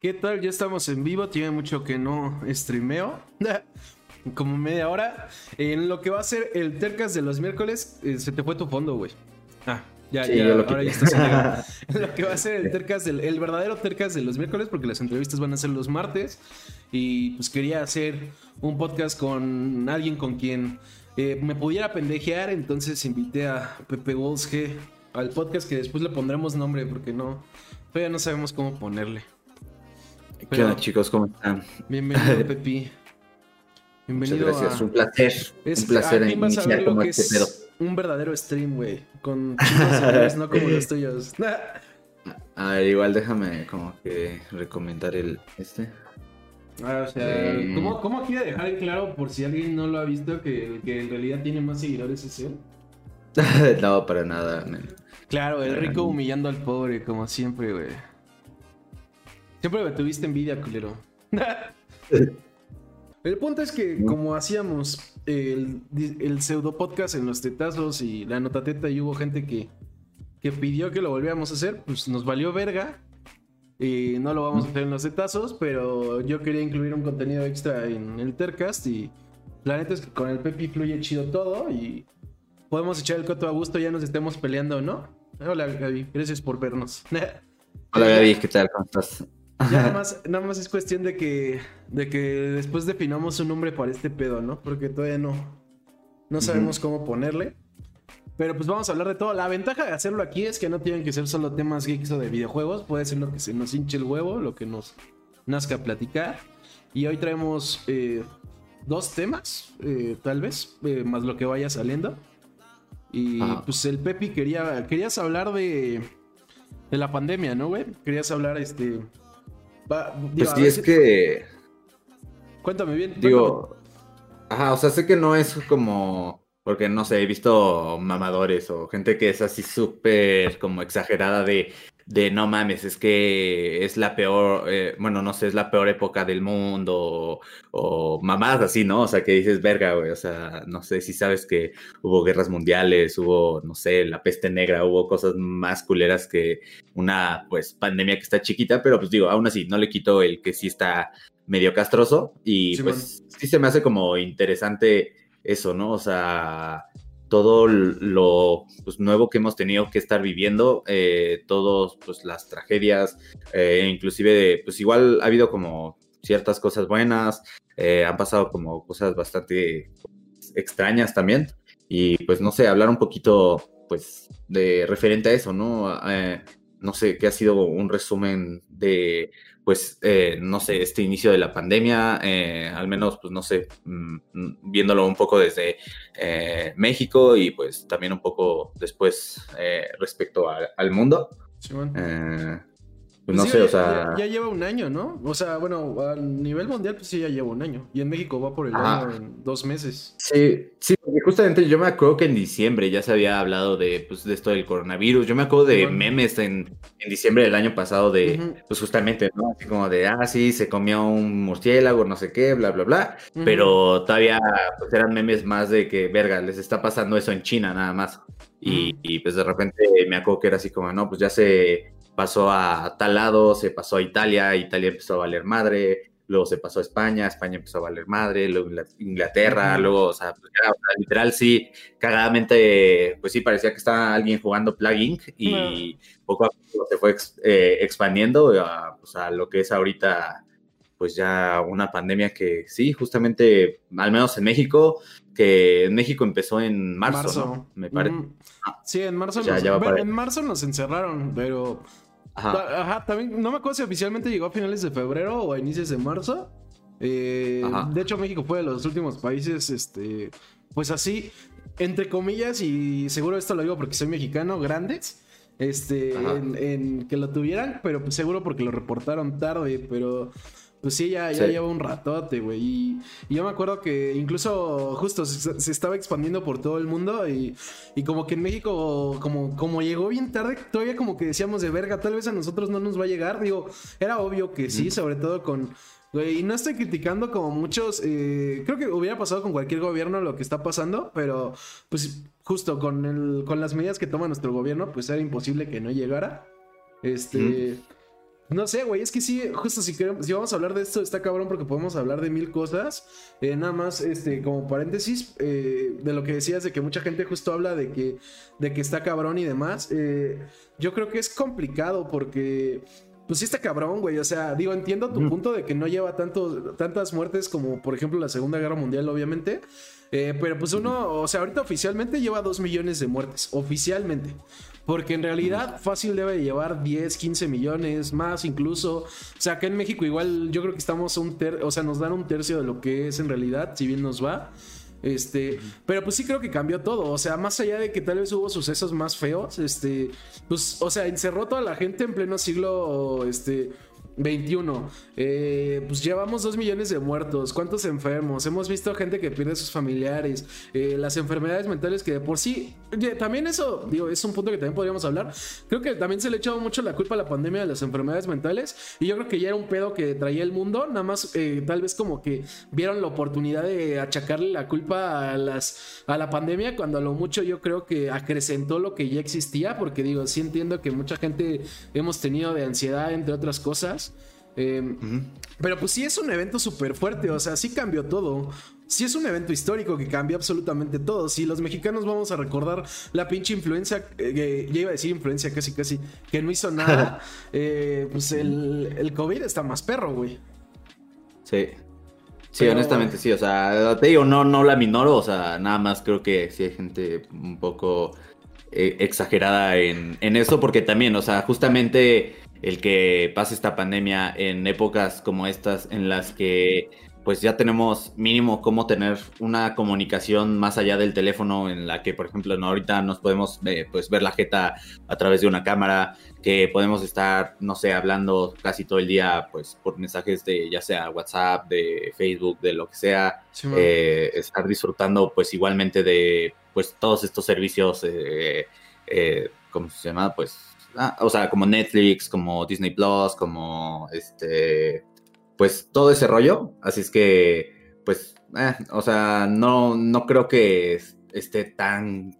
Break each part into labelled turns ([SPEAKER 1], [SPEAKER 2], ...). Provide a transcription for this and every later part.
[SPEAKER 1] ¿Qué tal? Ya estamos en vivo. Tiene mucho que no streameo. Como media hora. En lo que va a ser el Tercas de los miércoles, eh, se te fue tu fondo, güey. Ah, ya,
[SPEAKER 2] Sí,
[SPEAKER 1] ya,
[SPEAKER 2] lo
[SPEAKER 1] ahora ya estás en lo que va a ser el Tercas del, el verdadero Tercas de los miércoles, porque las entrevistas van a ser los martes. Y pues quería hacer un podcast con alguien con quien eh, me pudiera pendejear. Entonces invité a Pepe G al podcast que después le pondremos nombre, porque no, todavía no sabemos cómo ponerle.
[SPEAKER 2] ¿Qué onda, chicos? ¿Cómo están?
[SPEAKER 1] Bienvenido, Pepi.
[SPEAKER 2] Muchas
[SPEAKER 1] Bienvenido
[SPEAKER 2] gracias.
[SPEAKER 1] a...
[SPEAKER 2] Un placer.
[SPEAKER 1] Es-
[SPEAKER 2] un placer
[SPEAKER 1] aquí a
[SPEAKER 2] iniciar como este pedo.
[SPEAKER 1] un verdadero stream, güey. Con chicos seguidores, no como los tuyos.
[SPEAKER 2] A ver, igual déjame como que recomendar el este.
[SPEAKER 1] Ah, o sea,
[SPEAKER 2] Eh.
[SPEAKER 1] ¿cómo, ¿cómo quiere dejar en claro por si alguien no lo ha visto que el que en realidad tiene más seguidores es él?
[SPEAKER 2] no, para nada.
[SPEAKER 1] Claro, el rico humillando al pobre, como siempre, güey. Siempre me tuviste envidia, culero. El punto es que, como hacíamos el, el pseudo podcast en los tetazos y la notateta, y hubo gente que, que pidió que lo volviéramos a hacer, pues nos valió verga. Y no lo vamos a hacer en los tetazos, pero yo quería incluir un contenido extra en el Tercast. Y la neta es que con el Pepi fluye chido todo y podemos echar el coto a gusto, ya nos estemos peleando, ¿no? Hola, Gaby, gracias por vernos.
[SPEAKER 2] Hola Gaby, ¿qué tal? ¿Cómo estás?
[SPEAKER 1] Ya nada más, nada más es cuestión de que, de que después definamos un nombre para este pedo, ¿no? Porque todavía no, no sabemos cómo ponerle. Pero pues vamos a hablar de todo. La ventaja de hacerlo aquí es que no tienen que ser solo temas geeks o de videojuegos. Puede ser lo que se nos hinche el huevo, lo que nos nazca platicar. Y hoy traemos eh, dos temas, eh, tal vez, eh, más lo que vaya saliendo. Y
[SPEAKER 2] Ajá.
[SPEAKER 1] pues el Pepi quería, querías hablar de, de la pandemia, ¿no, güey? Querías hablar, este... va- digo,
[SPEAKER 2] Pues sí, es
[SPEAKER 1] si-
[SPEAKER 2] que,
[SPEAKER 1] Cuéntame bien. cuéntame.
[SPEAKER 2] digo, ajá, o sea, sé que no es como, porque no sé, he visto mamadores o gente que es así súper como exagerada de, de no mames, es que es la peor, eh, bueno, no sé, es la peor época del mundo o, o mamadas así, ¿no? O sea, que dices, verga, güey, o sea, no sé si sabes que hubo guerras mundiales, hubo, no sé, la peste negra, hubo cosas más culeras que una, pues, pandemia que está chiquita, pero pues digo, aún así, no le quito el que sí está medio castroso y pues sí se me hace como interesante eso, ¿no? O sea, todo lo pues, nuevo que hemos tenido que estar viviendo, eh, todas pues, las tragedias, eh, inclusive, pues igual ha habido como ciertas cosas buenas, eh, han pasado como cosas bastante extrañas también, y pues no sé, hablar un poquito pues de referente a eso, ¿no? No sé, qué ha sido un resumen de, pues, eh, no sé, este inicio de la pandemia, eh, al menos, pues, no sé, mm, mm, viéndolo un poco desde eh, México y pues también un poco después eh, respecto a- al mundo.
[SPEAKER 1] Simón.
[SPEAKER 2] Eh,
[SPEAKER 1] Pues
[SPEAKER 2] pues no
[SPEAKER 1] sí,
[SPEAKER 2] sé,
[SPEAKER 1] ya,
[SPEAKER 2] o sea...
[SPEAKER 1] Ya, lleva un año, ¿no? O sea, bueno, a nivel mundial, pues sí, ya lleva un año. Y en México va por el
[SPEAKER 2] Ajá.
[SPEAKER 1] año en dos meses.
[SPEAKER 2] Sí, sí, porque justamente yo me acuerdo que en diciembre ya se había hablado de, pues, de esto del coronavirus. Yo me acuerdo de memes en, en diciembre del año pasado de, pues justamente, ¿no? Así como de, ah, sí, se comió un murciélago, no sé qué, bla, bla, bla. Pero todavía pues, eran memes más de que, verga, les está pasando eso en China nada más. Y, y, pues de repente me acuerdo que era así como, no, pues ya se pasó a tal lado, se pasó a Italia, Italia empezó a valer madre, luego se pasó a España, España empezó a valer madre, luego Ingla- Inglaterra, luego, o sea, pues, ya, o sea, literal sí, cagadamente, pues sí, parecía que estaba alguien jugando plugin y poco a poco se fue eh, expandiendo a, pues, a lo que es ahorita pues ya una pandemia que sí, justamente, al menos en México, que en México empezó en marzo, ¿no? Me parece.
[SPEAKER 1] Ujú. Sí, en marzo,
[SPEAKER 2] Ya-
[SPEAKER 1] nos,
[SPEAKER 2] ya
[SPEAKER 1] en marzo nos encerraron, pero...
[SPEAKER 2] Ajá.
[SPEAKER 1] Ta- Ajá, también, no me acuerdo si oficialmente llegó a finales de febrero o a inicios de marzo. Eh, de hecho, México fue de los últimos países, este, pues así, entre comillas, y seguro esto lo digo porque soy mexicano, grandes, este, en, en que lo tuvieran, pero pues seguro porque lo reportaron tarde, pero pues sí, ya, ya
[SPEAKER 2] Sí.
[SPEAKER 1] lleva un ratote, güey. Y, y yo me acuerdo que incluso justo se, se estaba expandiendo por todo el mundo y, y como que en México, como, como llegó bien tarde, todavía como que decíamos de verga, tal vez a nosotros no nos va a llegar. Digo, era obvio que sí, sobre todo con... Güey, y no estoy criticando como muchos, eh, creo que hubiera pasado con cualquier gobierno lo que está pasando, pero pues justo con, el, con las medidas que toma nuestro gobierno, pues era imposible que no llegara. Este... No sé, güey, es que sí, justo si queremos, si vamos a hablar de esto, está cabrón porque podemos hablar de mil cosas. Eh, nada más, este, como paréntesis, eh, de lo que decías, de que mucha gente justo habla de que, de que está cabrón y demás. Eh, yo creo que es complicado porque, pues sí está cabrón, güey. O sea, digo, entiendo tu punto de que no lleva tanto, tantas muertes como, por ejemplo, la Segunda Guerra Mundial, obviamente. pero pues uno, o sea, ahorita oficialmente lleva dos millones de muertes, oficialmente. Porque en realidad fácil debe llevar 10, 15 millones, más incluso. O sea, acá en México igual yo creo que estamos un tercio, o sea, nos dan un tercio de lo que es en realidad, si bien nos va. Este, pero pues sí creo que cambió todo. O sea, más allá de que tal vez hubo sucesos más feos, este, pues, o sea, encerró toda la gente en pleno siglo, este, 21. Eh, pues llevamos 2 millones de muertos. ¿Cuántos enfermos? Hemos visto gente que pierde a sus familiares. Eh, las enfermedades mentales que de por sí. También eso, digo, es un punto que también podríamos hablar. Creo que también se le echado mucho la culpa a la pandemia de las enfermedades mentales. Y yo creo que ya era un pedo que traía el mundo. Nada más, eh, tal vez como que vieron la oportunidad de achacarle la culpa a, las, a la pandemia. Cuando a lo mucho yo creo que acrecentó lo que ya existía. Porque digo, sí entiendo que mucha gente hemos tenido de ansiedad, entre otras cosas. Em, pero pues sí es un evento súper fuerte, o sea, sí cambió todo. Sí es un evento histórico que cambió absolutamente todo. Si los mexicanos vamos a recordar la pinche influencia, eh, ya iba a decir influencia casi casi, que no hizo nada, eh, pues el, el, COVID está más perro, güey.
[SPEAKER 2] Sí. Sí, honestamente sí, o sea, te digo, no, no la minoro, o sea, nada más creo que sí hay gente un poco eh, exagerada en, en eso, porque también, o sea, justamente el que pase esta pandemia en épocas como estas en las que pues ya tenemos mínimo cómo tener una comunicación más allá del teléfono en la que por ejemplo ahorita nos podemos eh, pues ver la jeta a través de una cámara que podemos estar no sé hablando casi todo el día pues por mensajes de ya sea WhatsApp de Facebook de lo que sea eh, estar disfrutando pues igualmente de pues todos estos servicios eh, eh cómo se llama pues Ah, o sea, como Netflix, como Disney Plus, como este, pues todo ese rollo. Así es que, pues, eh, o sea, no, no creo que esté tan,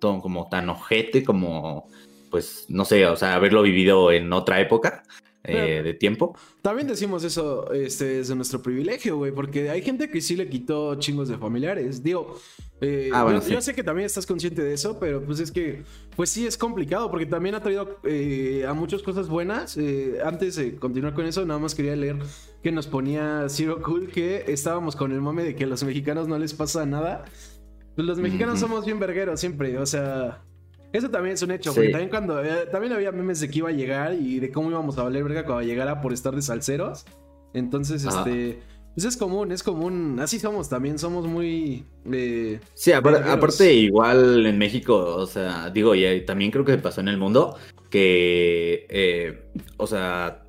[SPEAKER 2] como tan ojete como, pues, no sé, o sea, haberlo vivido en otra época. Eh, de tiempo.
[SPEAKER 1] También decimos eso este, desde nuestro privilegio, güey, porque hay gente que sí le quitó chingos de familiares. Digo, eh, ah, yo, sé que también estás consciente de eso, pero pues es que, pues sí es complicado, porque también ha traído eh, a muchas cosas buenas. antes de continuar con eso, nada más quería leer que nos ponía Zero Cool que estábamos con el mame de que a los mexicanos no les pasa nada. Pues los mexicanos somos bien vergueros siempre, o sea, eso también es un hecho, porque también cuando. Eh, también había memes de que iba a llegar y de cómo íbamos a valer verga cuando llegara por estar de salseros. Entonces, este. Pues es común, es común. Así somos también, somos muy. Eh,
[SPEAKER 2] sí, aparte, igual en México, o sea, digo, y también creo que pasó en el mundo que. Eh, o sea,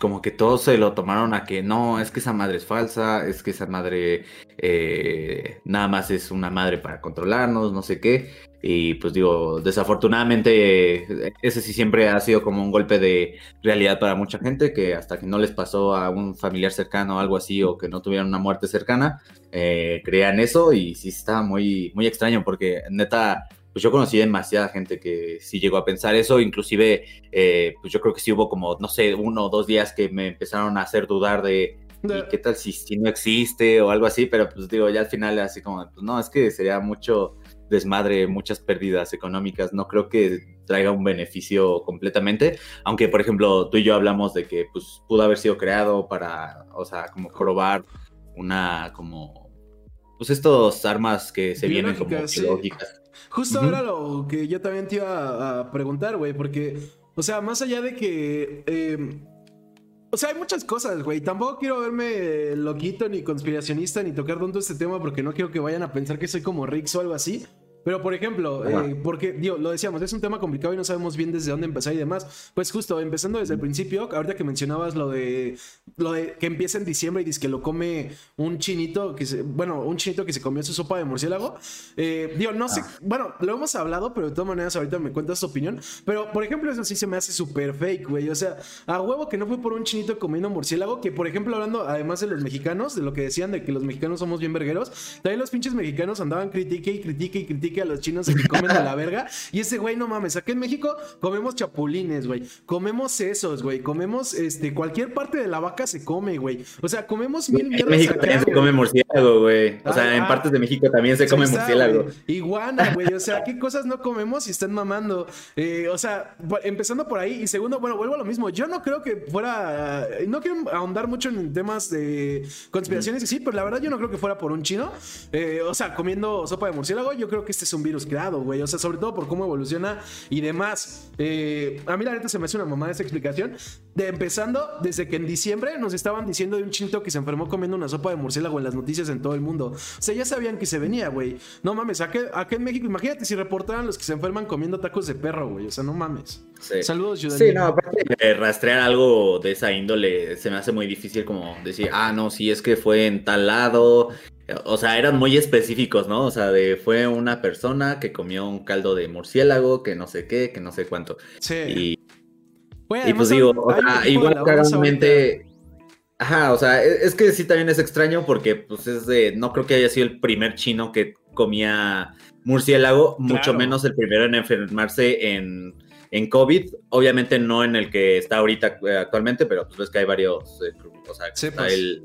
[SPEAKER 2] como que todos se lo tomaron a que no, es que esa madre es falsa, es que esa madre eh, nada más es una madre para controlarnos, no sé qué. Y pues digo, desafortunadamente ese sí siempre ha sido como un golpe de realidad para mucha gente, que hasta que no les pasó a un familiar cercano o algo así, o que no tuvieron una muerte cercana, eh, crean eso y sí está muy, muy extraño porque neta pues yo conocí demasiada gente que sí llegó a pensar eso, inclusive eh, pues yo creo que sí hubo como, no sé, uno o dos días que me empezaron a hacer dudar de qué tal si, si, no existe o algo así, pero pues digo, ya al final así como, pues no, es que sería mucho desmadre, muchas pérdidas económicas, no creo que traiga un beneficio completamente, aunque por ejemplo tú y yo hablamos de que pues pudo haber sido creado para, o sea, como probar una como pues estos armas que se vienen como biológicas.
[SPEAKER 1] Justo era lo que yo también te iba a, preguntar, güey, porque, o sea, más allá de que... Em, o sea, hay muchas cosas, güey. Tampoco quiero verme loquito ni conspiracionista ni tocar tanto este tema porque no quiero que vayan a pensar que soy como Rix o algo así. Pero, por ejemplo, eh, porque, digo, lo decíamos, es un tema complicado y no sabemos bien desde dónde empezar y demás. Pues justo, empezando desde el principio, ahorita que mencionabas lo de lo de que empieza en diciembre y dice que lo come un chinito, que se, bueno, un chinito que se comió su sopa de murciélago. Eh, digo, no sé, ah. bueno, lo hemos hablado, pero de todas maneras ahorita me cuentas tu opinión. Pero, por ejemplo, eso sí se me hace súper fake, güey. O sea, a huevo que no fue por un chinito comiendo murciélago, que por ejemplo, hablando además de los mexicanos, de lo que decían de que los mexicanos somos bien vergueros, también los pinches mexicanos andaban critique y critique y critique a los chinos que comen a la verga. Y ese güey, no mames, aquí en México comemos chapulines, güey. Comemos sesos, güey. Comemos este, cualquier parte de la vaca se come, güey. O sea, comemos mil
[SPEAKER 2] mierdas. En México también se come murciélago, güey. O sea, en partes de México también se come murciélago.
[SPEAKER 1] Iguana, güey. O sea, ¿qué cosas no comemos y están mamando? Eh, o sea, empezando por ahí. Y segundo, bueno, vuelvo a lo mismo. Yo no creo que fuera. No quiero ahondar mucho en temas de conspiraciones sí, pero la verdad yo no creo que fuera por un chino. Eh, o sea, comiendo sopa de murciélago, yo creo que este es un virus creado, güey. O sea, sobre todo por cómo evoluciona y demás. Eh, a mí la neta se me hace una mamá esa explicación. De empezando desde que en diciembre nos estaban diciendo de un chinito que se enfermó comiendo una sopa de murciélago en las noticias en todo el mundo. O sea, ya sabían que se venía, güey. No mames, aquí, en México, imagínate si reportaran los que se enferman comiendo tacos de perro, güey. O sea, no mames. Saludos,
[SPEAKER 2] Judanil. Sí, no, aparte de rastrear algo de esa índole, se me hace muy difícil como decir, ah, no, si es que fue en tal lado. O sea, eran muy específicos, ¿no? O sea, de fue una persona que comió un caldo de murciélago, que no sé qué, que no sé cuánto. Sí. Y, y pues digo, igual claramente Ajá, o sea, e, es que sí también es extraño porque pues es de, no creo que haya sido el primer chino que comía murciélago, mucho menos el primero en enfermarse en, en, COVID, obviamente no en el que está ahorita eh, actualmente, pero pues ves que hay varios, eh, o sea, está pues, el,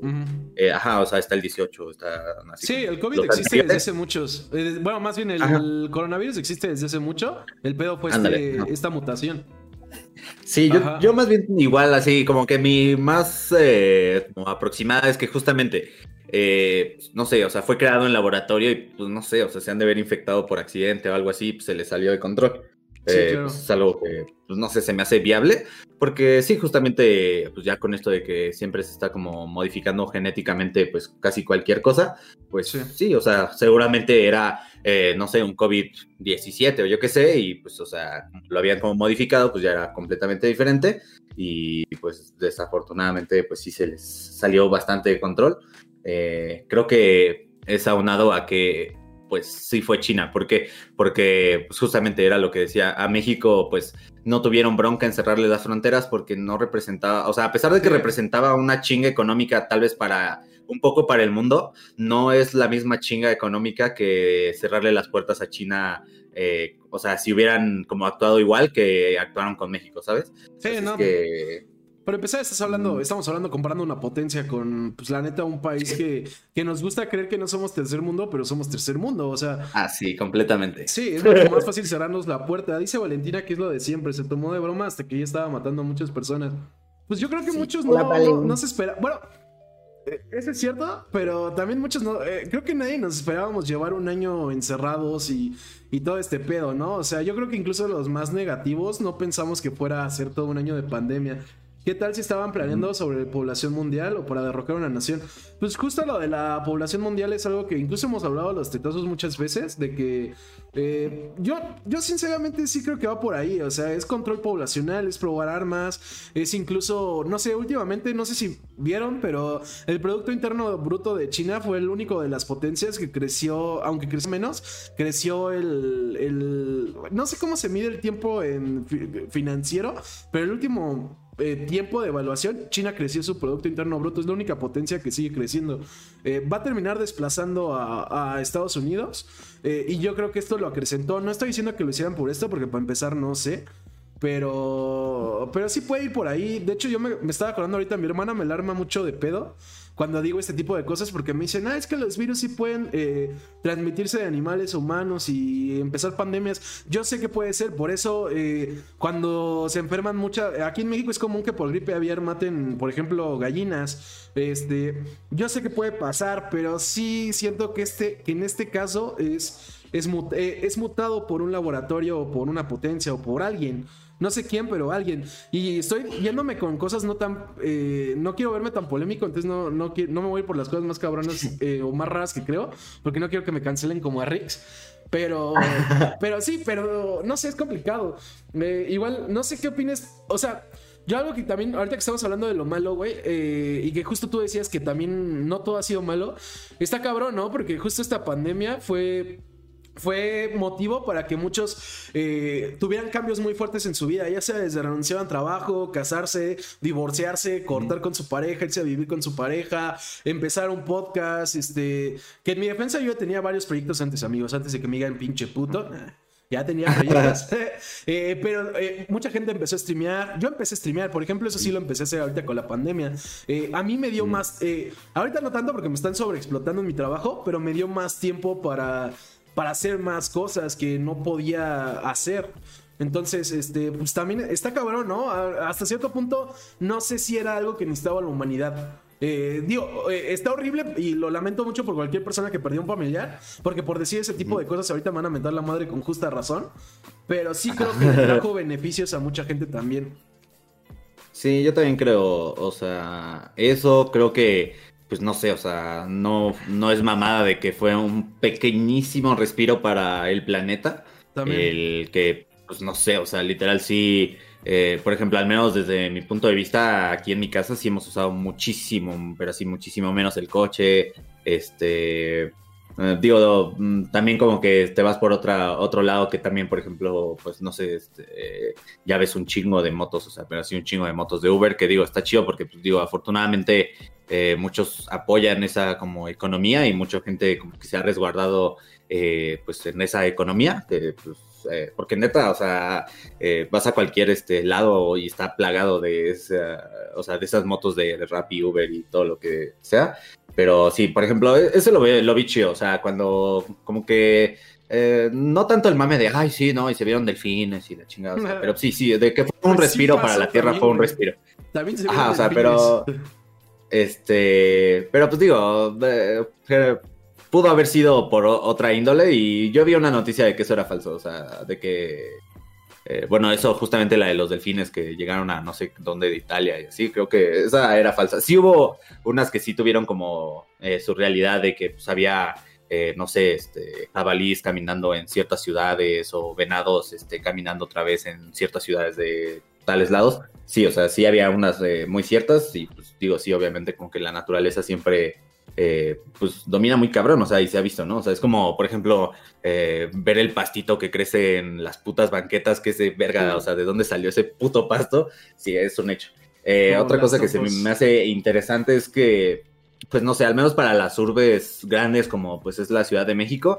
[SPEAKER 2] eh, ajá, o sea, está el 18, está
[SPEAKER 1] así, Sí, el COVID existe desde hace muchos, bueno, más bien el, coronavirus existe desde hace mucho, el pedo fue este, esta mutación.
[SPEAKER 2] Sí, yo, yo, más bien igual, así como que mi más aproximada es que justamente, eh, no sé, o sea, fue creado en laboratorio y pues no sé, o sea, se han de haber infectado por accidente o algo así, pues se le salió de control. Eh, pues, es algo que, pues, no sé, se me hace viable, porque sí, justamente, pues ya con esto de que siempre se está como modificando genéticamente, pues casi cualquier cosa, pues sí, o sea, seguramente era, eh, no sé, un COVID-17 o yo qué sé, y pues, o sea, lo habían como modificado, pues ya era completamente diferente, y pues desafortunadamente, pues sí se les salió bastante de control. Eh, creo que es aunado a que pues sí fue China. ¿Por qué? Porque pues, justamente era lo que decía, a México pues no tuvieron bronca en cerrarle las fronteras porque no representaba, o sea, a pesar de que representaba una chinga económica tal vez para un poco para el mundo, no es la misma chinga económica que cerrarle las puertas a China. Eh, o sea, si hubieran como actuado igual que actuaron con México, ¿sabes?
[SPEAKER 1] Sí, no. Que para empezar, estás hablando, mm. estamos hablando comparando una potencia con, pues la neta, un país que, que nos gusta creer que no somos tercer mundo, pero somos tercer mundo, o sea.
[SPEAKER 2] Ah, sí, completamente.
[SPEAKER 1] Sí, es mucho más fácil cerrarnos la puerta. Dice Valentina que es lo de siempre, se tomó de broma hasta que ya estaba matando a muchas personas. Pues yo creo que muchos no, no, se esperan. Bueno, eh, eso es cierto, pero también muchos no. Eh, creo que nadie nos esperábamos llevar un año encerrados y, y, todo este pedo, ¿no? O sea, yo creo que incluso los más negativos no pensamos que fuera a ser todo un año de pandemia. ¿Qué tal si estaban planeando sobre población mundial o para derrocar una nación? Pues justo lo de la población mundial es algo que incluso hemos hablado los tetazos muchas veces, de que eh, yo, yo sinceramente sí creo que va por ahí, o sea, es control poblacional, es probar armas, es incluso, no sé, últimamente, no sé si vieron, pero el Producto Interno Bruto de China fue el único de las potencias que creció, aunque creció menos, creció el, el no sé cómo se mide el tiempo en financiero, pero el último eh, tiempo de evaluación, China creció su Producto Interno Bruto, es la única potencia que sigue creciendo. Eh, va a terminar desplazando a, Estados Unidos eh, y yo creo que esto lo acrecentó. No estoy diciendo que lo hicieran por esto, porque para empezar no sé. Pero, pero sí puede ir por ahí. De hecho, yo me, estaba acordando ahorita, mi hermana me alarma mucho de pedo cuando digo este tipo de cosas porque me dicen, ah, es que los virus sí pueden eh, transmitirse de animales a humanos y empezar pandemias. Yo sé que puede ser, por eso eh, cuando se enferman muchas, aquí en México es común que por gripe aviar maten, por ejemplo, gallinas. Este, yo sé que puede pasar, pero sí siento que, este, que en este caso es, es, eh, es mutado por un laboratorio o por una potencia o por alguien. No sé quién, pero alguien. Y estoy yéndome con cosas no tan. Eh, no quiero verme tan polémico, entonces no, no, no me voy por las cosas más cabronas eh, o más raras que creo, porque no quiero que me cancelen como a Rix. Pero, pero sí, pero no sé, es complicado. igual, no sé qué opines. O sea, Yo algo que también, ahorita que estamos hablando de lo malo, güey, eh, y que justo tú decías que también no todo ha sido malo, está cabrón, ¿no? Porque justo esta pandemia fue fue motivo para que muchos eh, tuvieran cambios muy fuertes en su vida, ya sea desde renunciar al trabajo, casarse, divorciarse, cortar con su pareja, irse a vivir con su pareja, empezar un podcast, este, que en mi defensa yo tenía varios proyectos antes, amigos, antes de que me digan pinche puto. Ya tenía proyectos. Eh, pero eh, mucha gente empezó a streamear. Yo empecé a streamear, por ejemplo, eso sí lo empecé a hacer ahorita con la pandemia. a mí me dio más. ahorita no tanto porque me están sobreexplotando en mi trabajo, pero me dio más tiempo para para hacer más cosas que no podía hacer. Entonces, este, pues también está cabrón, ¿no? Hasta cierto punto, no sé si era algo que necesitaba la humanidad. Eh, digo, eh, está horrible y lo lamento mucho por cualquier persona que perdió un familiar, porque por decir ese tipo de cosas ahorita me van a mentar la madre con justa razón, pero sí creo que trajo beneficios a mucha gente también.
[SPEAKER 2] Sí, yo también creo, o sea, eso creo que pues no sé, o sea, no, no es mamada de que fue un pequeñísimo respiro para el planeta. También. El que, pues no sé, o sea, literal sí, eh, por ejemplo, al menos desde mi punto de vista, aquí en mi casa sí hemos usado muchísimo, pero así muchísimo menos el coche, este, eh, digo, mm, también como que te vas por otra, otro lado que también, por ejemplo, pues no sé, este, ya ves un chingo de motos, o sea, pero así un chingo de motos de Uber, que digo, está chido porque, pues, digo, afortunadamente eh, muchos apoyan esa como economía y mucha gente como que se ha resguardado eh, pues en esa economía, que pues porque neta, o sea, vas a cualquier este lado y está plagado de esa, o sea, de esas motos de, de Rappi, Uber y todo lo que sea. Pero sí, por ejemplo, e-, eso lo, lo vi chido, o sea, cuando como que... Eh, no tanto el mame de, ay, sí, no, y se vieron delfines y la chingada. pero sí, sí, de que fue un pues respiro para la Tierra, fue un respiro. También se vieron Ajá, o sea, pero... Este, pero pues digo, pudo haber sido por otra índole y yo vi una noticia de que eso era falso, o sea, de que eh, bueno, eso justamente la de los delfines que llegaron a no sé dónde de Italia y así, creo que esa era falsa. Sí hubo unas que sí tuvieron como eh, su realidad de que pues, había, eh, no sé, este, caminando en ciertas ciudades o venados este, caminando otra vez en ciertas ciudades de tales lados. Sí, o sea, sí había unas muy ciertas y pues digo, sí, obviamente como que la naturaleza siempre eh, pues domina muy cabrón, o sea, y se ha visto, ¿no? O sea, es como, por ejemplo, eh, ver el pastito que crece en las putas banquetas, que ese verga, o sea, ¿de dónde salió ese puto pasto? Sí, es un hecho. Eh, otra cosa que se me hace interesante es que, pues no sé, al menos para las urbes grandes como pues es la Ciudad de México,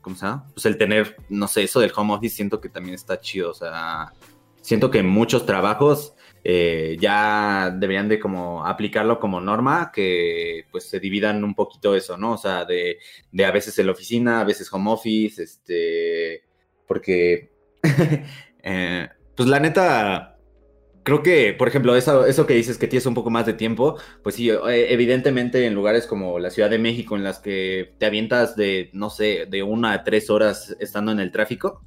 [SPEAKER 2] ¿cómo se llama? Pues el tener, no sé, eso del home office siento que también está chido, o sea, siento que muchos trabajos eh, ya deberían de como aplicarlo como norma, que pues se dividan un poquito eso, ¿no? O sea, de, de a veces en la oficina, a veces home office, este, porque, eh, pues la neta, creo que, por ejemplo, eso, eso que dices que tienes un poco más de tiempo, pues sí, eh, evidentemente en lugares como la Ciudad de México, en las que te avientas de, no sé, de una a tres horas estando en el tráfico,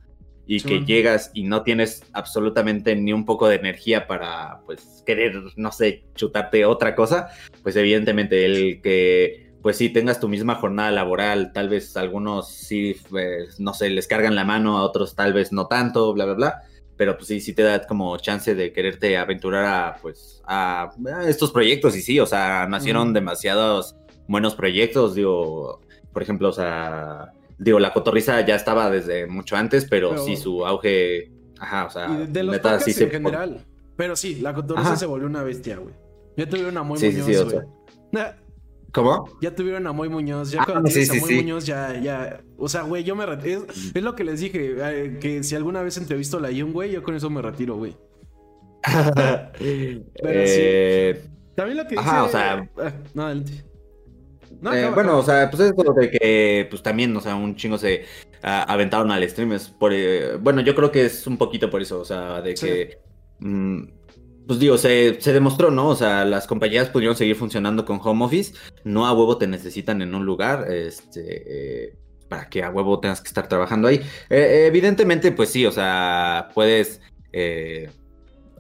[SPEAKER 2] y que llegas y no tienes absolutamente ni un poco de energía para, pues, querer, no sé, chutarte otra cosa, pues evidentemente el que, pues sí, tengas tu misma jornada laboral, tal vez algunos sí, pues, no sé, les cargan la mano, a otros tal vez no tanto, bla, bla, bla, pero pues sí, sí te da como chance de quererte aventurar a, pues, a, estos proyectos y sí, o sea, nacieron demasiados buenos proyectos, digo, por ejemplo, o sea Digo, la cotorriza ya estaba desde mucho antes, pero, sí su auge. Ajá, o sea,
[SPEAKER 1] de los neta, sí en general. Pero sí, la cotorriza se volvió una bestia, güey. Ya tuvieron a Moy Muñoz, güey.
[SPEAKER 2] ¿Cómo?
[SPEAKER 1] Ya tuvieron a Moy Muñoz. Ya ah, cuando a Moy Muñoz, ya, ya. O sea, güey, yo me retiro. Es, es, lo que les dije, eh, que si alguna vez entrevisto a la Yun, güey, yo con eso me retiro, güey. Pero sí. Eh, También lo que dice. Ajá, o sea. Ah, no, adelante.
[SPEAKER 2] Eh, bueno, o sea, pues es lo de que, pues también, o sea, un chingo se aventaron al stream. por, eh, bueno, yo creo que es un poquito por eso, o sea, de que, mm, pues digo, se, demostró, ¿no? O sea, las compañías pudieron seguir funcionando con home office, no a huevo te necesitan en un lugar, este, eh, para que a huevo tengas que estar trabajando ahí. evidentemente, pues sí, o sea, puedes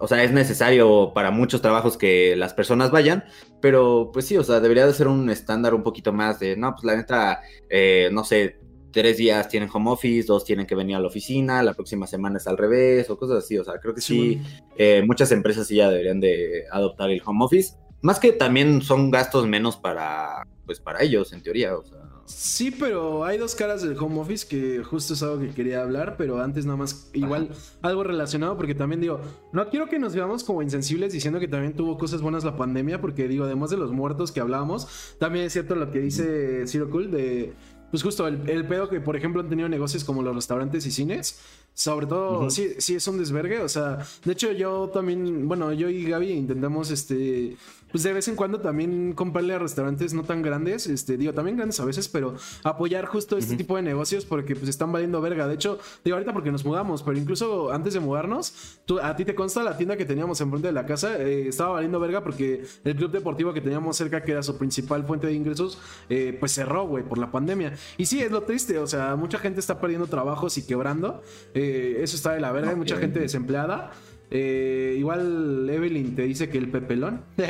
[SPEAKER 2] o sea, es necesario para muchos trabajos que las personas vayan, pero pues sí, o sea, debería de ser un estándar un poquito más de, no, pues la neta, eh, no sé, tres días tienen home office, dos tienen que venir a la oficina, la próxima semana es al revés o cosas así. O sea, creo que sí, eh, muchas empresas sí ya deberían de adoptar el home office. Más que también son gastos menos para, pues para ellos, en teoría. O sea.
[SPEAKER 1] Sí, pero hay dos caras del home office que justo es algo que quería hablar, pero antes nada más igual algo relacionado porque también digo, no quiero que nos veamos como insensibles diciendo que también tuvo cosas buenas la pandemia porque digo, además de los muertos que hablábamos, también es cierto lo que dice Ciro Cool de pues justo el, el, pedo que, por ejemplo, han tenido negocios como los restaurantes y cines. Sobre todo, sí, sí es un desvergue. O sea, de hecho, yo también, bueno, yo y Gaby intentamos este pues de vez en cuando también comprarle a restaurantes no tan grandes, este, digo, también grandes a veces, pero apoyar justo este tipo de negocios porque pues están valiendo verga. De hecho, digo ahorita porque nos mudamos, pero incluso antes de mudarnos, tú, a ti te consta la tienda que teníamos enfrente de la casa, eh, estaba valiendo verga porque el club deportivo que teníamos cerca, que era su principal fuente de ingresos, eh, pues cerró, güey, por la pandemia. Y sí, es lo triste, o sea, mucha gente está perdiendo trabajos y quebrando. Eh, eso está de la verga, hay mucha gente desempleada. Eh, igual Evelyn te dice que el pepelón.